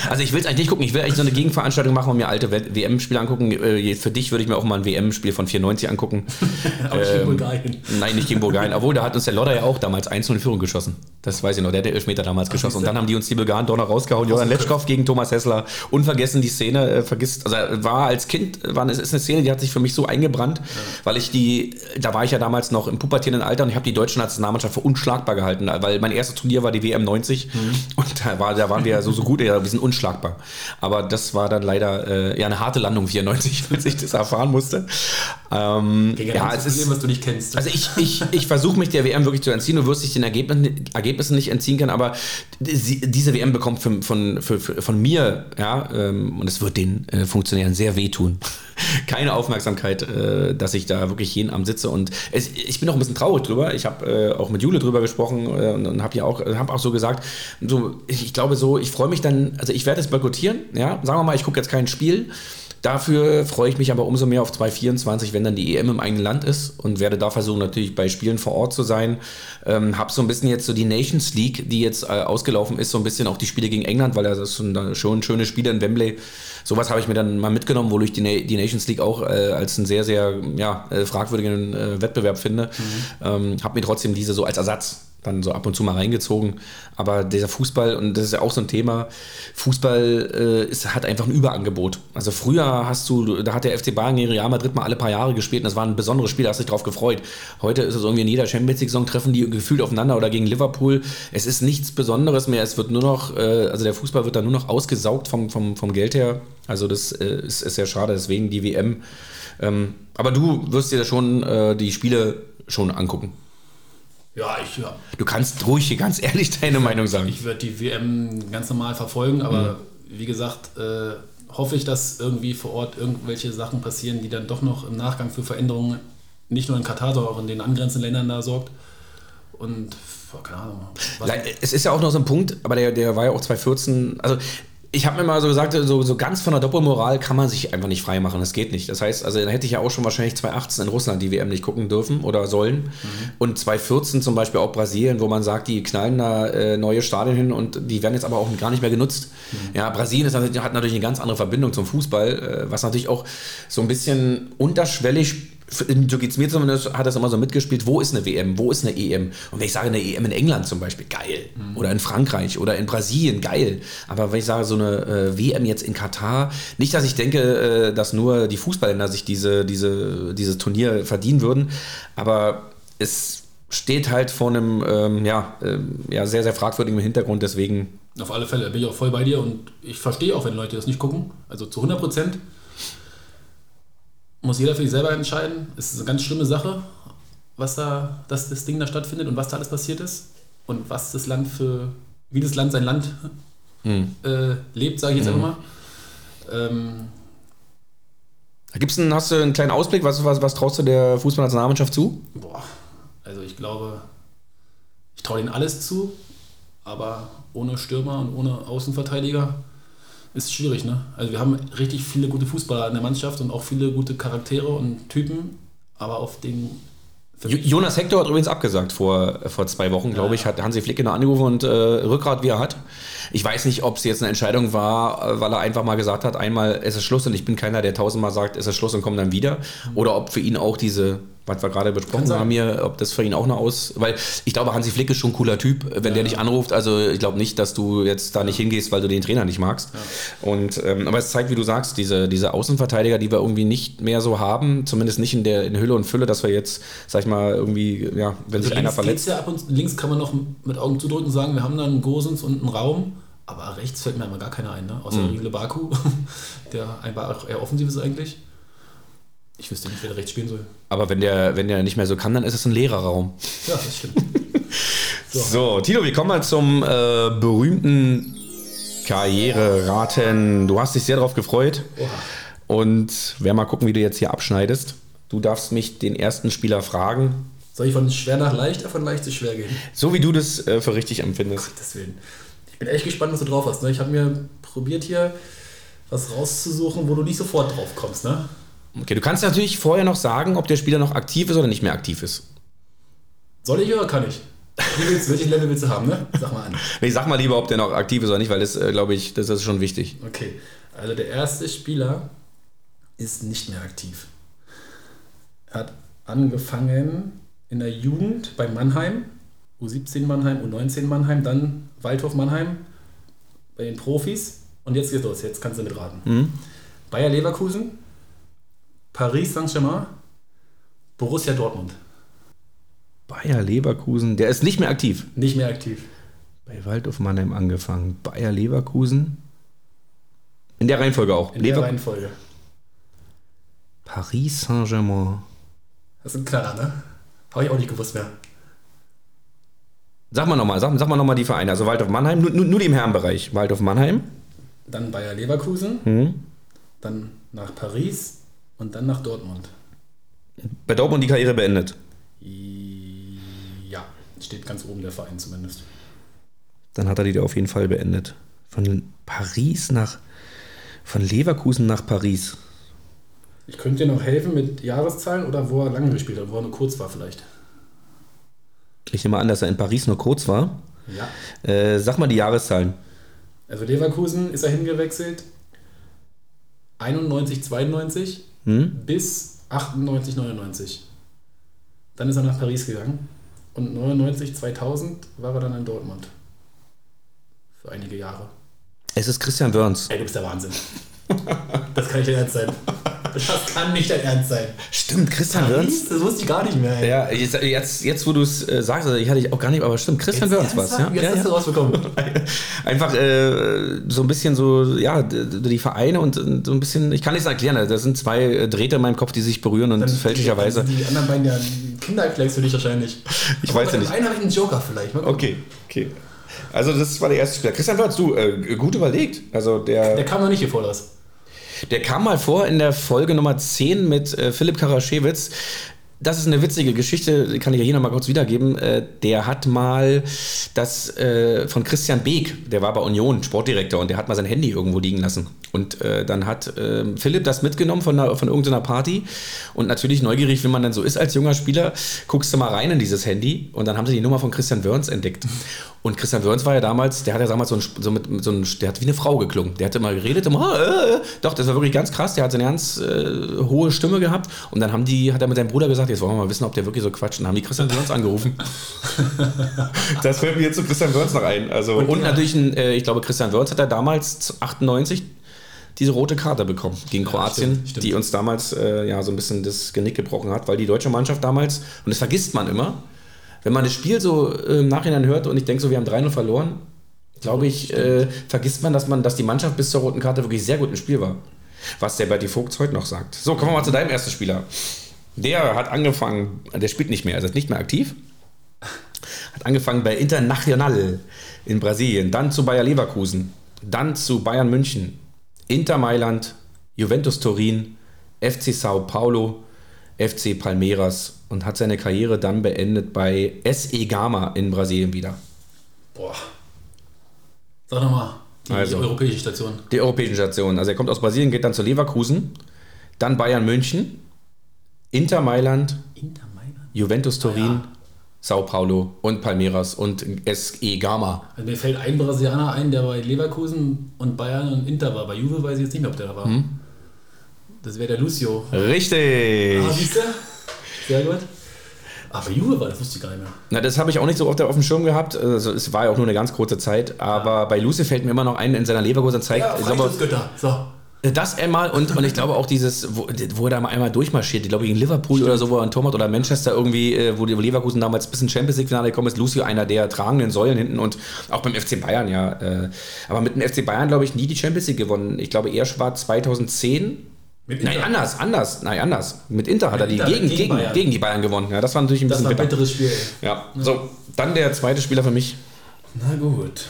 Also ich will es eigentlich nicht gucken. Ich will eigentlich so eine Gegenveranstaltung machen und mir alte WM-Spiele angucken. Äh, für dich würde ich mir auch mal ein WM-Spiel von 94 angucken. aber ähm, gegen Bulgarien. Nein, nicht gegen Bulgarien. Obwohl, da hat uns der Lodder ja auch damals 1 in Führung geschossen. Das weiß ich noch. Der hat den Elfmeter damals Ach, geschossen. Und dann haben die uns die Bulgaren doch noch rausgehauen. Johann Letschkow gegen Thomas Hessler. Unvergessen die Szene. Äh, vergisst, also war als Kind, war, es ist eine Szene, die hat sich für mich so eingebrannt, ja. weil ich die, da war ich ja damals noch im pubertierenden Alter und ich habe die deutsche Nationalmannschaft für unschlagbar gehalten. Weil mein erstes Turnier war die WM 90. Mhm. Und da, war, da waren wir ja so, so gut, ja, wir sind unschlagbar. Aber das war dann leider äh, ja, eine harte Landung 94, als ich das erfahren musste. Ähm, ja, es ist, was du nicht kennst. Also ich, ich, ich versuche mich der WM wirklich zu entziehen. Du wirst dich den Ergebnissen, Ergebnissen nicht entziehen können, aber diese WM bekommt von, von, von, von mir, ja, ähm, und es wird den äh, Funktionären sehr wehtun keine Aufmerksamkeit, äh, dass ich da wirklich jeden Abend sitze. Und es, ich bin auch ein bisschen traurig drüber. Ich habe äh, auch mit Jule drüber gesprochen äh, und, und habe ja auch, hab auch so gesagt, so, ich, ich glaube so, ich freue mich dann, also ich werde es boykottieren, ja, sagen wir mal, ich gucke jetzt kein Spiel. Dafür freue ich mich aber umso mehr auf 2024, wenn dann die EM im eigenen Land ist und werde da versuchen, natürlich bei Spielen vor Ort zu sein. Ähm, habe so ein bisschen jetzt so die Nations League, die jetzt äh, ausgelaufen ist, so ein bisschen auch die Spiele gegen England, weil das schon, schon schöne Spiele in Wembley sowas habe ich mir dann mal mitgenommen, wo ich die, Na die Nations League auch äh, als einen sehr, sehr ja, äh, fragwürdigen äh, Wettbewerb finde. Mhm. Ähm, habe mir trotzdem diese so als Ersatz dann so ab und zu mal reingezogen. Aber dieser Fußball, und das ist ja auch so ein Thema, Fußball äh, ist, hat einfach ein Überangebot. Also früher hast du, da hat der FC Bayern gegen Real Madrid mal alle paar Jahre gespielt und das war ein besonderes Spiel, da hast du dich drauf gefreut. Heute ist es irgendwie in jeder Champions League-Saison treffen die gefühlt aufeinander oder gegen Liverpool. Es ist nichts Besonderes mehr, es wird nur noch, äh, also der Fußball wird dann nur noch ausgesaugt vom, vom, vom Geld her. Also das äh, ist, ist sehr schade, deswegen die WM. Ähm, aber du wirst dir schon äh, die Spiele schon angucken. Ja, ich. Ja. Du kannst ruhig hier ganz ehrlich deine ich Meinung sagen. Ich werde die WM ganz normal verfolgen, aber mhm. wie gesagt, äh, hoffe ich, dass irgendwie vor Ort irgendwelche Sachen passieren, die dann doch noch im Nachgang für Veränderungen nicht nur in Katar, sondern auch in den angrenzenden Ländern da sorgt. Und, keine Ahnung. Es ist ja auch noch so ein Punkt, aber der, der war ja auch 2014, also ich habe mir mal so gesagt, so, so ganz von der Doppelmoral kann man sich einfach nicht freimachen. Das geht nicht. Das heißt, also dann hätte ich ja auch schon wahrscheinlich 2018 in Russland die WM nicht gucken dürfen oder sollen. Mhm. Und 2014 zum Beispiel auch Brasilien, wo man sagt, die knallen da äh, neue Stadien hin und die werden jetzt aber auch gar nicht mehr genutzt. Mhm. Ja, Brasilien ist, hat natürlich eine ganz andere Verbindung zum Fußball, äh, was natürlich auch so ein bisschen unterschwellig so geht es mir zumindest, hat das immer so mitgespielt, wo ist eine WM, wo ist eine EM? Und wenn ich sage eine EM in England zum Beispiel, geil. Mhm. Oder in Frankreich oder in Brasilien, geil. Aber wenn ich sage so eine äh, WM jetzt in Katar, nicht, dass ich denke, äh, dass nur die Fußballländer sich diese, diese, dieses Turnier verdienen würden, aber es steht halt vor einem ähm, ja, äh, ja, sehr, sehr fragwürdigen Hintergrund, deswegen. Auf alle Fälle bin ich auch voll bei dir und ich verstehe auch, wenn Leute das nicht gucken. Also zu 100 Prozent muss jeder für sich selber entscheiden. Es ist eine ganz schlimme Sache, was da, dass das Ding da stattfindet und was da alles passiert ist und was das Land für, wie das Land sein Land hm. äh, lebt, sage ich jetzt hm. einfach mal. Ähm, Gibt's einen, hast du einen kleinen Ausblick? Was, was, was traust du der Fußballnationalmannschaft zu? Boah, also ich glaube, ich traue denen alles zu, aber ohne Stürmer und ohne Außenverteidiger ist schwierig, ne? Also wir haben richtig viele gute Fußballer in der Mannschaft und auch viele gute Charaktere und Typen, aber auf den Jonas Hector hat übrigens abgesagt vor, vor zwei Wochen, glaube ich, hat Hansi Flick genau angerufen und äh, Rückgrat wie er hat. Ich weiß nicht, ob es jetzt eine Entscheidung war, äh, weil er einfach mal gesagt hat, einmal ist es Schluss und ich bin keiner, der tausendmal sagt, ist es Schluss und kommt dann wieder. Mhm. Oder ob für ihn auch diese was wir gerade besprochen haben hier, ob das für ihn auch eine Aus... Weil ich glaube, Hansi Flick ist schon ein cooler Typ, wenn ja. der dich anruft. Also ich glaube nicht, dass du jetzt da nicht hingehst, weil du den Trainer nicht magst. Ja. Und, ähm, aber es zeigt, wie du sagst, diese, diese Außenverteidiger, die wir irgendwie nicht mehr so haben, zumindest nicht in der in Hülle und Fülle, dass wir jetzt, sag ich mal, irgendwie, ja, wenn also sich einer verletzt... Ja ab und, links kann man noch mit Augen zudrücken sagen, wir haben da einen Gosens und einen Raum, aber rechts fällt mir immer gar keiner ein, ne? außer mhm. Riele Baku, der einfach auch eher offensiv ist eigentlich. Ich wüsste nicht, wer da rechts spielen soll. Aber wenn der, wenn der nicht mehr so kann, dann ist es ein leerer Raum. Ja, das stimmt. so. so, Tino, wir kommen mal zum äh, berühmten Karriereraten. Du hast dich sehr darauf gefreut. Oha. Und werden mal gucken, wie du jetzt hier abschneidest. Du darfst mich den ersten Spieler fragen. Soll ich von schwer nach leicht oder von leicht zu schwer gehen? So wie du das äh, für richtig empfindest. Gottes Willen. Ich bin echt gespannt, was du drauf hast. Ne? Ich habe mir probiert hier was rauszusuchen, wo du nicht sofort drauf kommst. Ne? Okay, du kannst natürlich vorher noch sagen, ob der Spieler noch aktiv ist oder nicht mehr aktiv ist. Soll ich oder kann ich? Willst, Level willst du haben, ne? Sag mal an. Nee, sag mal lieber, ob der noch aktiv ist oder nicht, weil das, äh, glaube ich, das ist schon wichtig. Okay, also der erste Spieler ist nicht mehr aktiv. Er hat angefangen in der Jugend bei Mannheim, U17 Mannheim, U19 Mannheim, dann Waldhof Mannheim bei den Profis und jetzt geht's los, jetzt kannst du mitraten. Mhm. Bayer Leverkusen, Paris Saint-Germain, Borussia Dortmund. Bayer Leverkusen, der ist nicht mehr aktiv. Nicht mehr aktiv. Bei Waldhof Mannheim angefangen. Bayer Leverkusen. In der Reihenfolge auch. In Lever der Reihenfolge. Paris Saint-Germain. Das ist ein Knaller, ne? Habe ich auch nicht gewusst mehr. Sag mal nochmal, sag, sag mal nochmal die Vereine. Also Waldhof Mannheim, nur, nur, die im Herrenbereich. Waldhof Mannheim. Dann Bayer Leverkusen. Mhm. Dann nach Paris. Und dann nach Dortmund. Bei Dortmund die Karriere beendet? Ja, steht ganz oben der Verein zumindest. Dann hat er die auf jeden Fall beendet. Von Paris nach. Von Leverkusen nach Paris. Ich könnte dir noch helfen mit Jahreszahlen oder wo er lange gespielt hat, wo er nur kurz war vielleicht. Ich nehme an, dass er in Paris nur kurz war. Ja. Äh, sag mal die Jahreszahlen. Also Leverkusen ist er hingewechselt. 91, 92 hm? bis 98, 99. Dann ist er nach Paris gegangen und 99, 2000 war er dann in Dortmund. Für einige Jahre. Es ist Christian Wörns. Ey, du bist der Wahnsinn. das kann nicht dein Ernst sein. Das kann nicht dein Ernst sein. Stimmt, Christian Wörns. Das wusste ich gar nicht mehr. Ja, jetzt, jetzt, jetzt wo du es äh, sagst, also ich hatte ich auch gar nicht, aber stimmt, Christian Wörns was. Ja? Jetzt ja, hast ja. du rausbekommen. Einfach äh, so ein bisschen so, ja, die Vereine und so ein bisschen, ich kann nicht erklären, das sind zwei äh, Drähte in meinem Kopf, die sich berühren und Dann fälschlicherweise. Die, die anderen beiden ja Kinderflex für dich wahrscheinlich. Ich aber weiß ja nicht. Einen habe ich einen Joker vielleicht. Okay, okay. Also das war der erste Spieler. Christian Wörns, du, äh, gut überlegt. Also der, der kam noch nicht hier vor, das. Der kam mal vor in der Folge Nummer 10 mit äh, Philipp Karaschewitz. das ist eine witzige Geschichte, kann ich ja hier nochmal kurz wiedergeben. Äh, der hat mal das äh, von Christian Beek, der war bei Union Sportdirektor und der hat mal sein Handy irgendwo liegen lassen. Und äh, dann hat äh, Philipp das mitgenommen von, einer, von irgendeiner Party und natürlich neugierig, wenn man dann so ist als junger Spieler, guckst du mal rein in dieses Handy und dann haben sie die Nummer von Christian Wörns entdeckt. Und Christian Wörns war ja damals, der hat ja damals so, ein, so mit, mit so ein, der hat wie eine Frau geklungen. Der hat immer geredet, immer, äh, äh. doch, das war wirklich ganz krass. Der hat so eine ganz äh, hohe Stimme gehabt. Und dann haben die, hat er mit seinem Bruder gesagt, jetzt wollen wir mal wissen, ob der wirklich so quatscht. Und dann haben die Christian Wörns angerufen. das fällt mir jetzt zu Christian Wörns noch ein. Also, und, und natürlich, ein, äh, ich glaube, Christian Wörns hat er damals 98 diese rote Karte bekommen gegen ja, Kroatien, stimmt, stimmt. die uns damals äh, ja so ein bisschen das Genick gebrochen hat, weil die deutsche Mannschaft damals, und das vergisst man immer, wenn man das Spiel so äh, im Nachhinein hört und ich denke so, wir haben 3-0 verloren, glaube ich, äh, vergisst man dass, man, dass die Mannschaft bis zur roten Karte wirklich sehr gut im Spiel war. Was der Berti Vogt heute noch sagt. So, kommen wir mal zu deinem ersten Spieler. Der hat angefangen, der spielt nicht mehr, er ist nicht mehr aktiv. Hat angefangen bei Internacional in Brasilien, dann zu Bayer Leverkusen, dann zu Bayern München, Inter Mailand, Juventus Turin, FC Sao Paulo, FC Palmeiras und hat seine Karriere dann beendet bei SE Gama in Brasilien wieder. Boah. Sag nochmal, die also, europäische Station. Die europäischen Stationen. Also er kommt aus Brasilien, geht dann zu Leverkusen, dann Bayern München, Inter Mailand, Inter Mailand? Juventus Turin, ah, ja. Sao Paulo und Palmeiras und SE Gama. Also mir fällt ein Brasilianer ein, der bei Leverkusen und Bayern und Inter war. Bei Juve weiß ich jetzt nicht mehr, ob der da war. Hm? Das wäre der Lucio. Richtig. Ah, siehst du? Sehr gut. Aber Juve war, das wusste ich gar nicht mehr. Na, das habe ich auch nicht so oft auf dem Schirm gehabt. Also, es war ja auch nur eine ganz kurze Zeit. Aber bei Lucy fällt mir immer noch ein in seiner Leverkusen zeigt. Ja, Götter. So. Das einmal und, und ich glaube auch dieses, wo, wo er da mal einmal durchmarschiert, ich glaube gegen Liverpool Stimmt. oder so, wo er ein Tor oder Manchester irgendwie, äh, wo die Leverkusen damals bis ins Champions League-Finale gekommen ist, Lucio einer der tragenden Säulen hinten und auch beim FC Bayern, ja. Äh, aber mit dem FC Bayern, glaube ich, nie die Champions League gewonnen. Ich glaube, er war 2010 mit Nein, anders, anders, nein, anders. Mit Inter hat Mit er die gegen, gegen, gegen, gegen, die Bayern gewonnen. Ja, das war natürlich ein das bisschen war ein bitteres Spiel. Ja. ja, so, dann der zweite Spieler für mich. Na gut.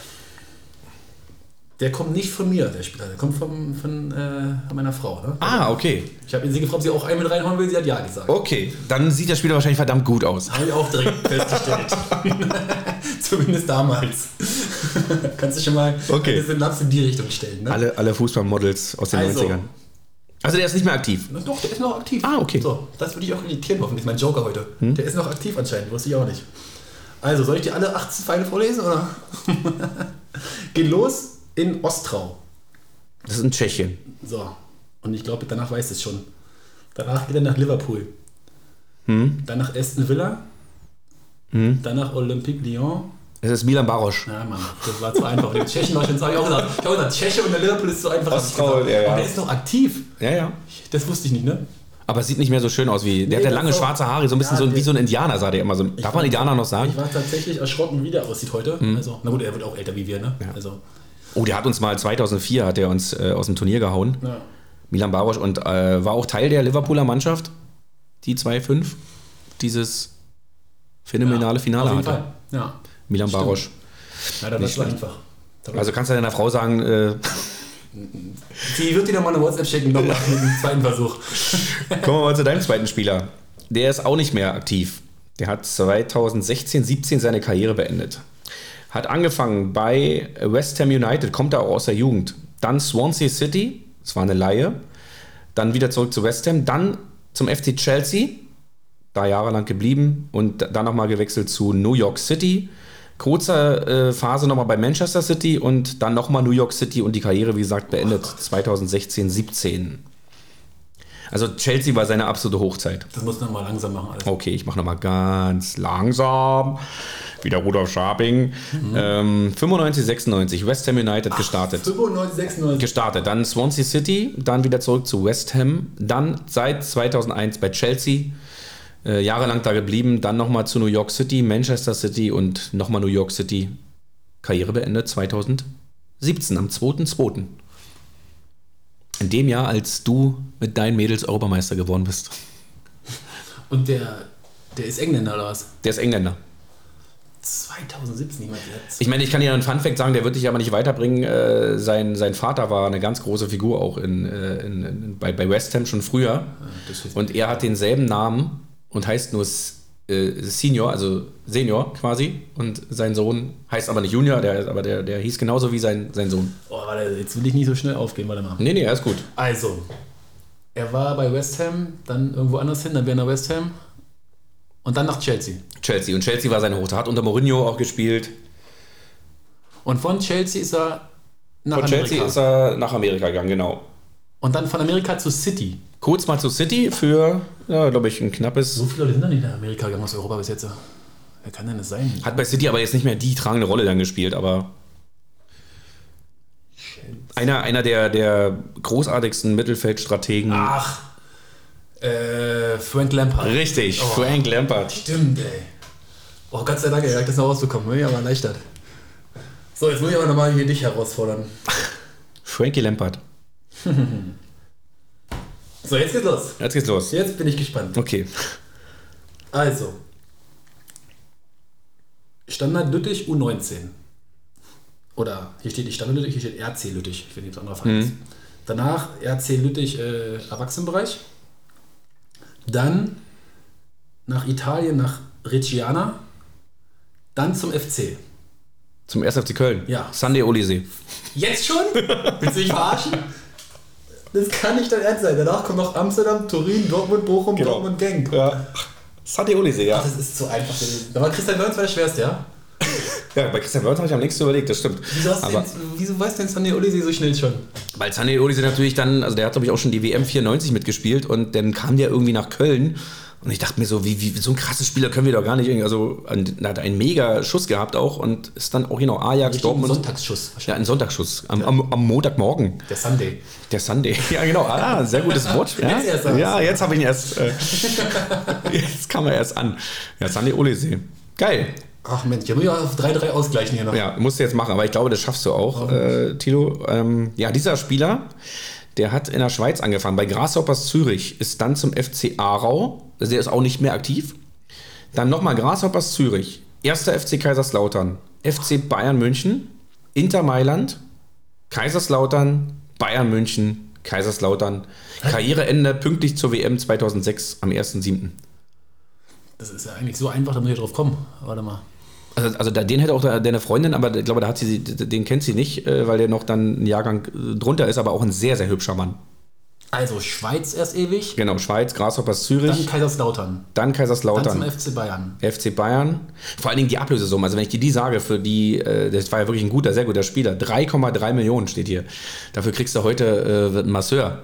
Der kommt nicht von mir, der Spieler. Der kommt von, von, äh, meiner Frau. Ne? Ah, okay. Ich habe sie gefragt, ob sie auch einen mit reinhauen will. Sie hat ja gesagt. Okay, dann sieht der Spieler wahrscheinlich verdammt gut aus. Habe ich auch direkt festgestellt. Zumindest damals. Kannst du schon mal okay. eine Synapse in die Richtung stellen. Ne? Alle, alle Fußballmodels aus den also, 90ern. Also der ist nicht mehr aktiv? Na doch, der ist noch aktiv. Ah, okay. So, das würde ich auch irritieren, hoffentlich. Mein Joker heute. Hm? Der ist noch aktiv anscheinend, wusste ich auch nicht. Also, soll ich dir alle 18 Pfeile vorlesen? Oder? Geht los in Ostrau. Das ist in Tschechien. So. Und ich glaube, danach weiß es schon. Danach geht er nach Liverpool. Hm? Dann nach Aston Villa. Hm? Dann nach Olympique Lyon. Es ist Milan Barosch. Ja, Mann, das war zu einfach. Den Tschechen war schon, das habe ich auch gesagt. Ich habe gesagt, Tscheche und der Liverpool ist zu einfach. Ostrau, ja, ja. Aber der ist noch aktiv. Ja, ja. Das wusste ich nicht, ne? Aber es sieht nicht mehr so schön aus wie. Der nee, hat ja lange schwarze Haare, so ein bisschen ja, so wie so ein Indianer, sah der immer so. Darf man Indianer noch sagen? Ich war tatsächlich erschrocken, wie der aussieht heute. Mhm. Also, na gut, er wird auch älter wie wir, ne? Ja. Also. Oh, der hat uns mal 2004 hat er uns äh, aus dem Turnier gehauen. Ja. Milan Barosch und äh, war auch Teil der Liverpooler Mannschaft, die 2-5 dieses phänomenale Finale hatte. Fall. Ja. Milan Stimmt. Barosch. Ja, das war einfach. Also kannst du deiner Frau sagen, äh, Sie wird dir nochmal eine WhatsApp schicken, nochmal mit dem zweiten Versuch. Kommen wir mal zu deinem zweiten Spieler. Der ist auch nicht mehr aktiv. Der hat 2016, 17 seine Karriere beendet. Hat angefangen bei West Ham United, kommt da auch aus der Jugend. Dann Swansea City, das war eine Laie. Dann wieder zurück zu West Ham. Dann zum FC Chelsea, da jahrelang geblieben. Und dann nochmal gewechselt zu New York City kurze äh, Phase nochmal bei Manchester City und dann nochmal New York City und die Karriere, wie gesagt, beendet oh 2016, 17. Also Chelsea war seine absolute Hochzeit. Das muss man mal langsam machen. Alles. Okay, ich mache nochmal ganz langsam. Wieder Rudolf Scharping. Mhm. Ähm, 95, 96, West Ham United Ach, gestartet. 95, 96. Gestartet. Dann Swansea City, dann wieder zurück zu West Ham. Dann seit 2001 bei Chelsea äh, jahrelang da geblieben, dann nochmal zu New York City, Manchester City und nochmal New York City. Karriere beendet 2017, am 2.2. In dem Jahr, als du mit deinen Mädels Europameister geworden bist. Und der, der ist Engländer oder was? Der ist Engländer. 2017 jemand jetzt. Ich meine, ich kann dir einen Fun-Fact sagen, der wird dich aber nicht weiterbringen. Äh, sein, sein Vater war eine ganz große Figur auch in, äh, in, in bei, bei West Ham schon früher. Ja, und er hat denselben Namen und heißt nur äh, Senior, also Senior quasi. Und sein Sohn heißt aber nicht Junior, der, aber der, der hieß genauso wie sein, sein Sohn. Oh, warte, jetzt will ich nicht so schnell aufgehen, warte mal. Nee, nee, er ist gut. Also, er war bei West Ham, dann irgendwo anders hin, dann wäre er nach West Ham und dann nach Chelsea. Chelsea. Und Chelsea war seine Hochzeit. Hat unter Mourinho auch gespielt. Und von Chelsea ist er nach Von Amerika. Chelsea ist er nach Amerika gegangen, genau. und dann von Amerika zu City. Kurz mal zu City für, ja, glaube ich, ein knappes. So viele Leute sind da nicht nach Amerika gegangen aus Europa bis jetzt. Wer kann denn das sein? Hat bei City aber jetzt nicht mehr die tragende Rolle dann gespielt, aber einer, einer der, der großartigsten Mittelfeldstrategen. Ach, äh, Frank Lampard. Richtig, Oh. Frank Lampard. Stimmt, ey. Oh, Gott sei Dank, ey, das noch rausbekommen. Bin ich aber erleichtert. So, jetzt muss ich aber nochmal hier dich herausfordern. Frankie Lampard. So, jetzt geht's los. Jetzt geht's los. Jetzt bin ich gespannt. Okay. Also, Standard Lüttich U19. Oder hier steht nicht Standard Lüttich, hier steht RC Lüttich. Ob es anderer Fall ist. Danach RC Lüttich äh, Erwachsenenbereich. Dann nach Italien, nach Reggiana. Dann zum FC. Zum 1. FC Köln. Ja. Sunday Olise. Jetzt schon? Willst du mich verarschen? Das kann nicht dein Ernst sein. Danach kommt noch Amsterdam, Turin, Dortmund, Bochum, Genau. Dortmund, Genk. Ja. Sunday Olise, ja. Das ist zu einfach. Da war Christian Wörns war der schwerste, ja? Ja, bei Christian Wörth habe ich am längsten überlegt, das stimmt. Wieso, hast du Aber denn, wieso weiß denn Sunny Olise so schnell schon? weil Sunday Olise natürlich dann, also der hat glaube ich auch schon die WM 94 mitgespielt und dann kam der irgendwie nach Köln und ich dachte mir so, wie, wie so ein krasses Spieler können wir doch gar nicht irgendwie, also er hat einen mega Schuss gehabt auch und ist dann auch genau Ajax, Richtigen Dortmund. Sonntagsschuss. Ja, ein Sonntagsschuss am, am, am Montagmorgen. Der Sunday. Der Sunday. Ja, genau. Ah, sehr gutes Wort. Ja, Jetzt ja jetzt habe ich ihn erst. Äh, jetzt kam er erst an. Ja, Sunday Olise. Geil. Ach Mensch, ich muss ja auf 3-3 ausgleichen hier noch. Ja, musst du jetzt machen, aber ich glaube, das schaffst du auch, äh, Tilo. Ähm, ja, dieser Spieler, der hat in der Schweiz angefangen, bei Grasshoppers Zürich, ist dann zum FC Aarau, also der ist auch nicht mehr aktiv. Dann nochmal Grasshoppers Zürich, erster FC Kaiserslautern, FC Bayern München, Inter Mailand, Kaiserslautern, Bayern München, Kaiserslautern. Karriereende pünktlich zur WM 2006 am 1.7. Das ist ja eigentlich so einfach, da muss ich drauf kommen. Warte mal. Also, also den hätte auch deine Freundin, aber ich glaube, da hat sie, den kennt sie nicht, äh, weil der noch dann ein Jahrgang äh, drunter ist, aber auch ein sehr, sehr hübscher Mann. Also Schweiz erst ewig, Genau, Schweiz, Grasshoppers dann Zürich, Kaiserslautern, dann, dann Kaiserslautern, zum FC Bayern. FC Bayern. Vor allen Dingen die Ablösesumme, also wenn ich dir die sage, für die, äh, das war ja wirklich ein guter, sehr guter Spieler, 3,3 Millionen steht hier. Dafür kriegst du heute äh, einen Masseur.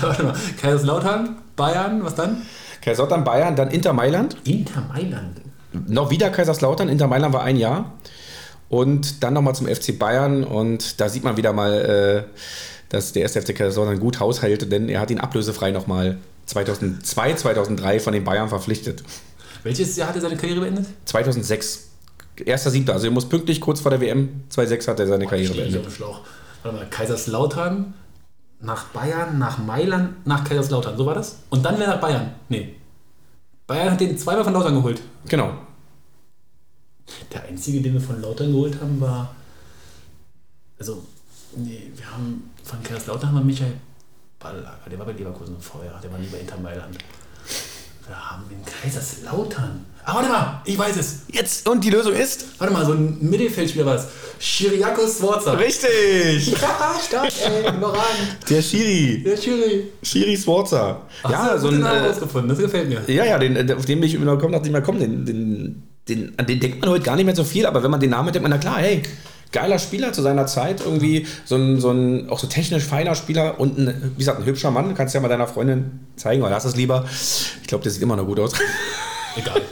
Warte mal. Kaiserslautern, Bayern, was dann? Kaiserslautern, Bayern, dann Inter Mailand. Inter Mailand. noch wieder Kaiserslautern, Inter Mailand war ein Jahr. Und dann nochmal zum FC Bayern. Und da sieht man wieder mal, äh, dass der erste FC Kaiserslautern gut haushalte, denn er hat ihn ablösefrei nochmal 2002, 2003 von den Bayern verpflichtet. Welches Jahr hat er seine Karriere beendet? 2006. Erster Siebter, also er muss pünktlich kurz vor der WM 2006 hat er seine Karriere ich auf beendet. dem Schlauch. Warte mal, Kaiserslautern, nach Bayern, nach Mailand, nach Kaiserslautern. So war das? Und dann wieder nach Bayern. Nee. Bayern hat den zweimal von Lautern geholt. Genau. Der einzige, den wir von Lautern geholt haben, war. Also, nee, wir haben von Kaiserslautern haben wir Michael Ballager, der war bei Leverkusen vorher, der war nie bei Inter Mailand. Wir haben in Kaiserslautern. Ah, warte mal, ich weiß es. Jetzt, und die Lösung ist? Warte mal, so ein Mittelfeldspieler war es. Schiriakos Sforza. Richtig! Ja, stark, ey, überragend. Der Schiri. Der Schiri. Schiri Sforza. Ja, so ein. Namen Äh, rausgefunden, das gefällt mir. Ja, ja, den, äh, auf den bin ich immer gekommen, dachte ich mal, komm, den, den, den, an den denkt man heute gar nicht mehr so viel, aber wenn man den Namen denkt man, na klar, hey, geiler Spieler zu seiner Zeit, irgendwie so ein, so ein auch so technisch feiner Spieler und ein, wie gesagt, ein hübscher Mann, kannst du ja mal deiner Freundin zeigen, oder lass es lieber. Ich glaube, der sieht immer noch gut aus. Egal.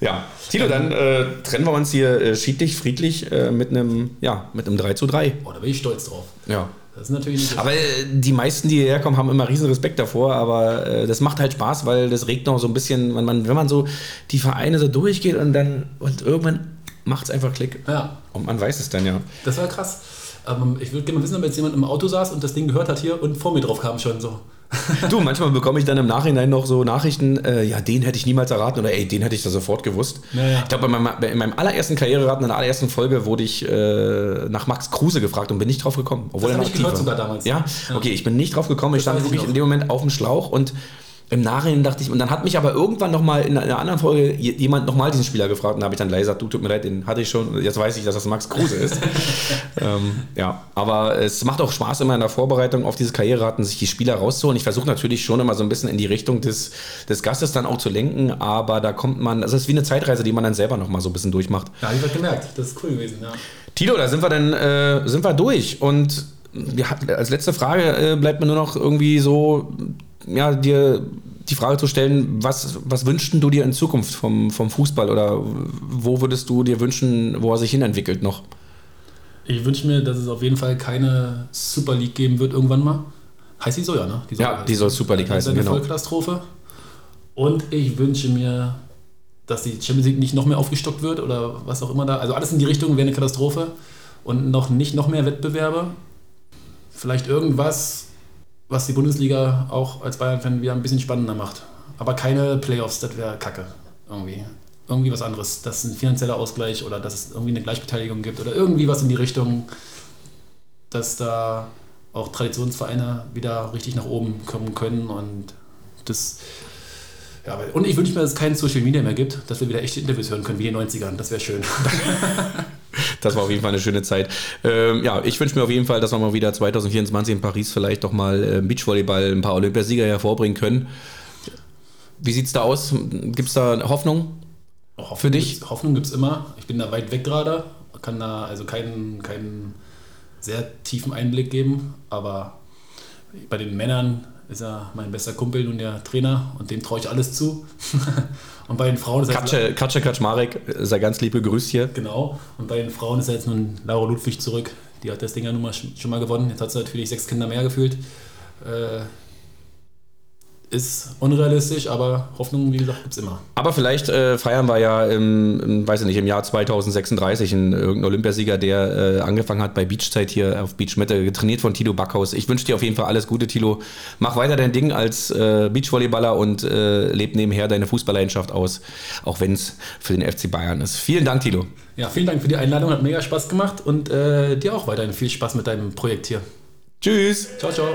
ja, Tilo, dann äh, trennen wir uns hier äh, schiedlich, friedlich äh, mit einem, ja, mit einem 3 zu 3. Boah, da bin ich stolz drauf. Ja. Das ist natürlich nicht so Aber äh, die meisten, die hierher kommen, haben immer riesen Respekt davor, aber äh, das macht halt Spaß, weil das regt noch so ein bisschen, man, man, wenn man so die Vereine so durchgeht und dann und irgendwann macht es einfach Klick. Ja, Und man weiß es dann ja. das war krass. Aber ich würde gerne wissen, ob jetzt jemand im Auto saß und das Ding gehört hat hier und vor mir drauf kam schon so. Du, manchmal bekomme ich dann im Nachhinein noch so Nachrichten, äh, ja, den hätte ich niemals erraten oder ey, den hätte ich da sofort gewusst. Ja, ja. Ich glaube, in meinem, in meinem allerersten Karriereraten, in der allerersten Folge, wurde ich äh, nach Max Kruse gefragt und bin nicht drauf gekommen. Obwohl Das hab noch ich gehört war. sogar damals. Ja? Ja. okay, ich bin nicht drauf gekommen. Ich Das stand ich wirklich noch. in dem Moment auf dem Schlauch und im Nachhinein dachte ich, und dann hat mich aber irgendwann nochmal in einer anderen Folge jemand nochmal diesen Spieler gefragt und da habe ich dann gleich gesagt, du tut mir leid, den hatte ich schon, jetzt weiß ich, dass das Max Kruse ist. ähm, ja, aber es macht auch Spaß immer in der Vorbereitung auf diese Karriereraten, sich die Spieler rauszuholen. Ich versuche natürlich schon immer so ein bisschen in die Richtung des, des Gastes dann auch zu lenken, aber da kommt man, das ist wie eine Zeitreise, die man dann selber nochmal so ein bisschen durchmacht. Ja, ich habe gemerkt, das ist cool gewesen, ja. Tilo, da sind wir dann, äh, sind wir durch und ja, als letzte Frage äh, bleibt mir nur noch irgendwie so ja, dir die Frage zu stellen, was, was wünschst du dir in Zukunft vom, vom Fußball oder wo würdest du dir wünschen, wo er sich hinentwickelt noch? Ich wünsche mir, dass es auf jeden Fall keine Super League geben wird irgendwann mal. Heißt die so, ja, ne? Die ja, heißen. die soll Super League heißen, eine genau. Vollkatastrophe. Und ich wünsche mir, dass die Champions League nicht noch mehr aufgestockt wird oder was auch immer da. Also alles in die Richtung wäre eine Katastrophe. Und noch nicht noch mehr Wettbewerbe. Vielleicht irgendwas, was die Bundesliga auch als Bayern-Fan wieder ein bisschen spannender macht. Aber keine Playoffs, das wäre kacke. Irgendwie. Irgendwie was anderes. Dass ein finanzieller Ausgleich oder dass es irgendwie eine Gleichbeteiligung gibt oder irgendwie was in die Richtung, dass da auch Traditionsvereine wieder richtig nach oben kommen können und das. Ja, und ich wünsche mir, dass es kein Social Media mehr gibt, dass wir wieder echte Interviews hören können, wie in den 90ern. Das wäre schön. Das war auf jeden Fall eine schöne Zeit. Ähm, ja, ich wünsche mir auf jeden Fall, dass wir mal wieder 2024 in Paris vielleicht doch mal äh, Beachvolleyball ein paar Olympiasieger hervorbringen können. Wie sieht es da aus? Gibt es da Hoffnung Hoffnung für dich? Gibt's, Hoffnung gibt es immer. Ich bin da weit weg gerade, kann da also keinen, keinen sehr tiefen Einblick geben, aber bei den Männern ist er mein bester Kumpel und der Trainer und dem traue ich alles zu. und bei den Frauen ist er Katsche, Katsche Kaczmarek, sei ganz liebe Grüß hier. Genau. Und bei den Frauen ist er jetzt nun Laura Ludwig zurück. Die hat das Ding ja nun mal schon mal gewonnen. Jetzt hat sie natürlich sechs Kinder mehr gefühlt. Äh, ist unrealistisch, aber Hoffnung, wie gesagt, gibt es immer. Aber vielleicht äh, feiern wir ja im, im, weiß ich nicht, im Jahr 2036 einen irgendeinen Olympiasieger, der äh, angefangen hat bei Beachzeit hier auf Beach Mitte, getrainiert von Tilo Backhaus. Ich wünsche dir auf jeden Fall alles Gute, Tilo. Mach weiter dein Ding als äh, Beachvolleyballer und äh, leb nebenher deine Fußballleidenschaft aus, auch wenn es für den FC Bayern ist. Vielen Dank, Tilo. Ja, vielen Dank für die Einladung, hat mega Spaß gemacht und äh, dir auch weiterhin viel Spaß mit deinem Projekt hier. Tschüss. Ciao, ciao.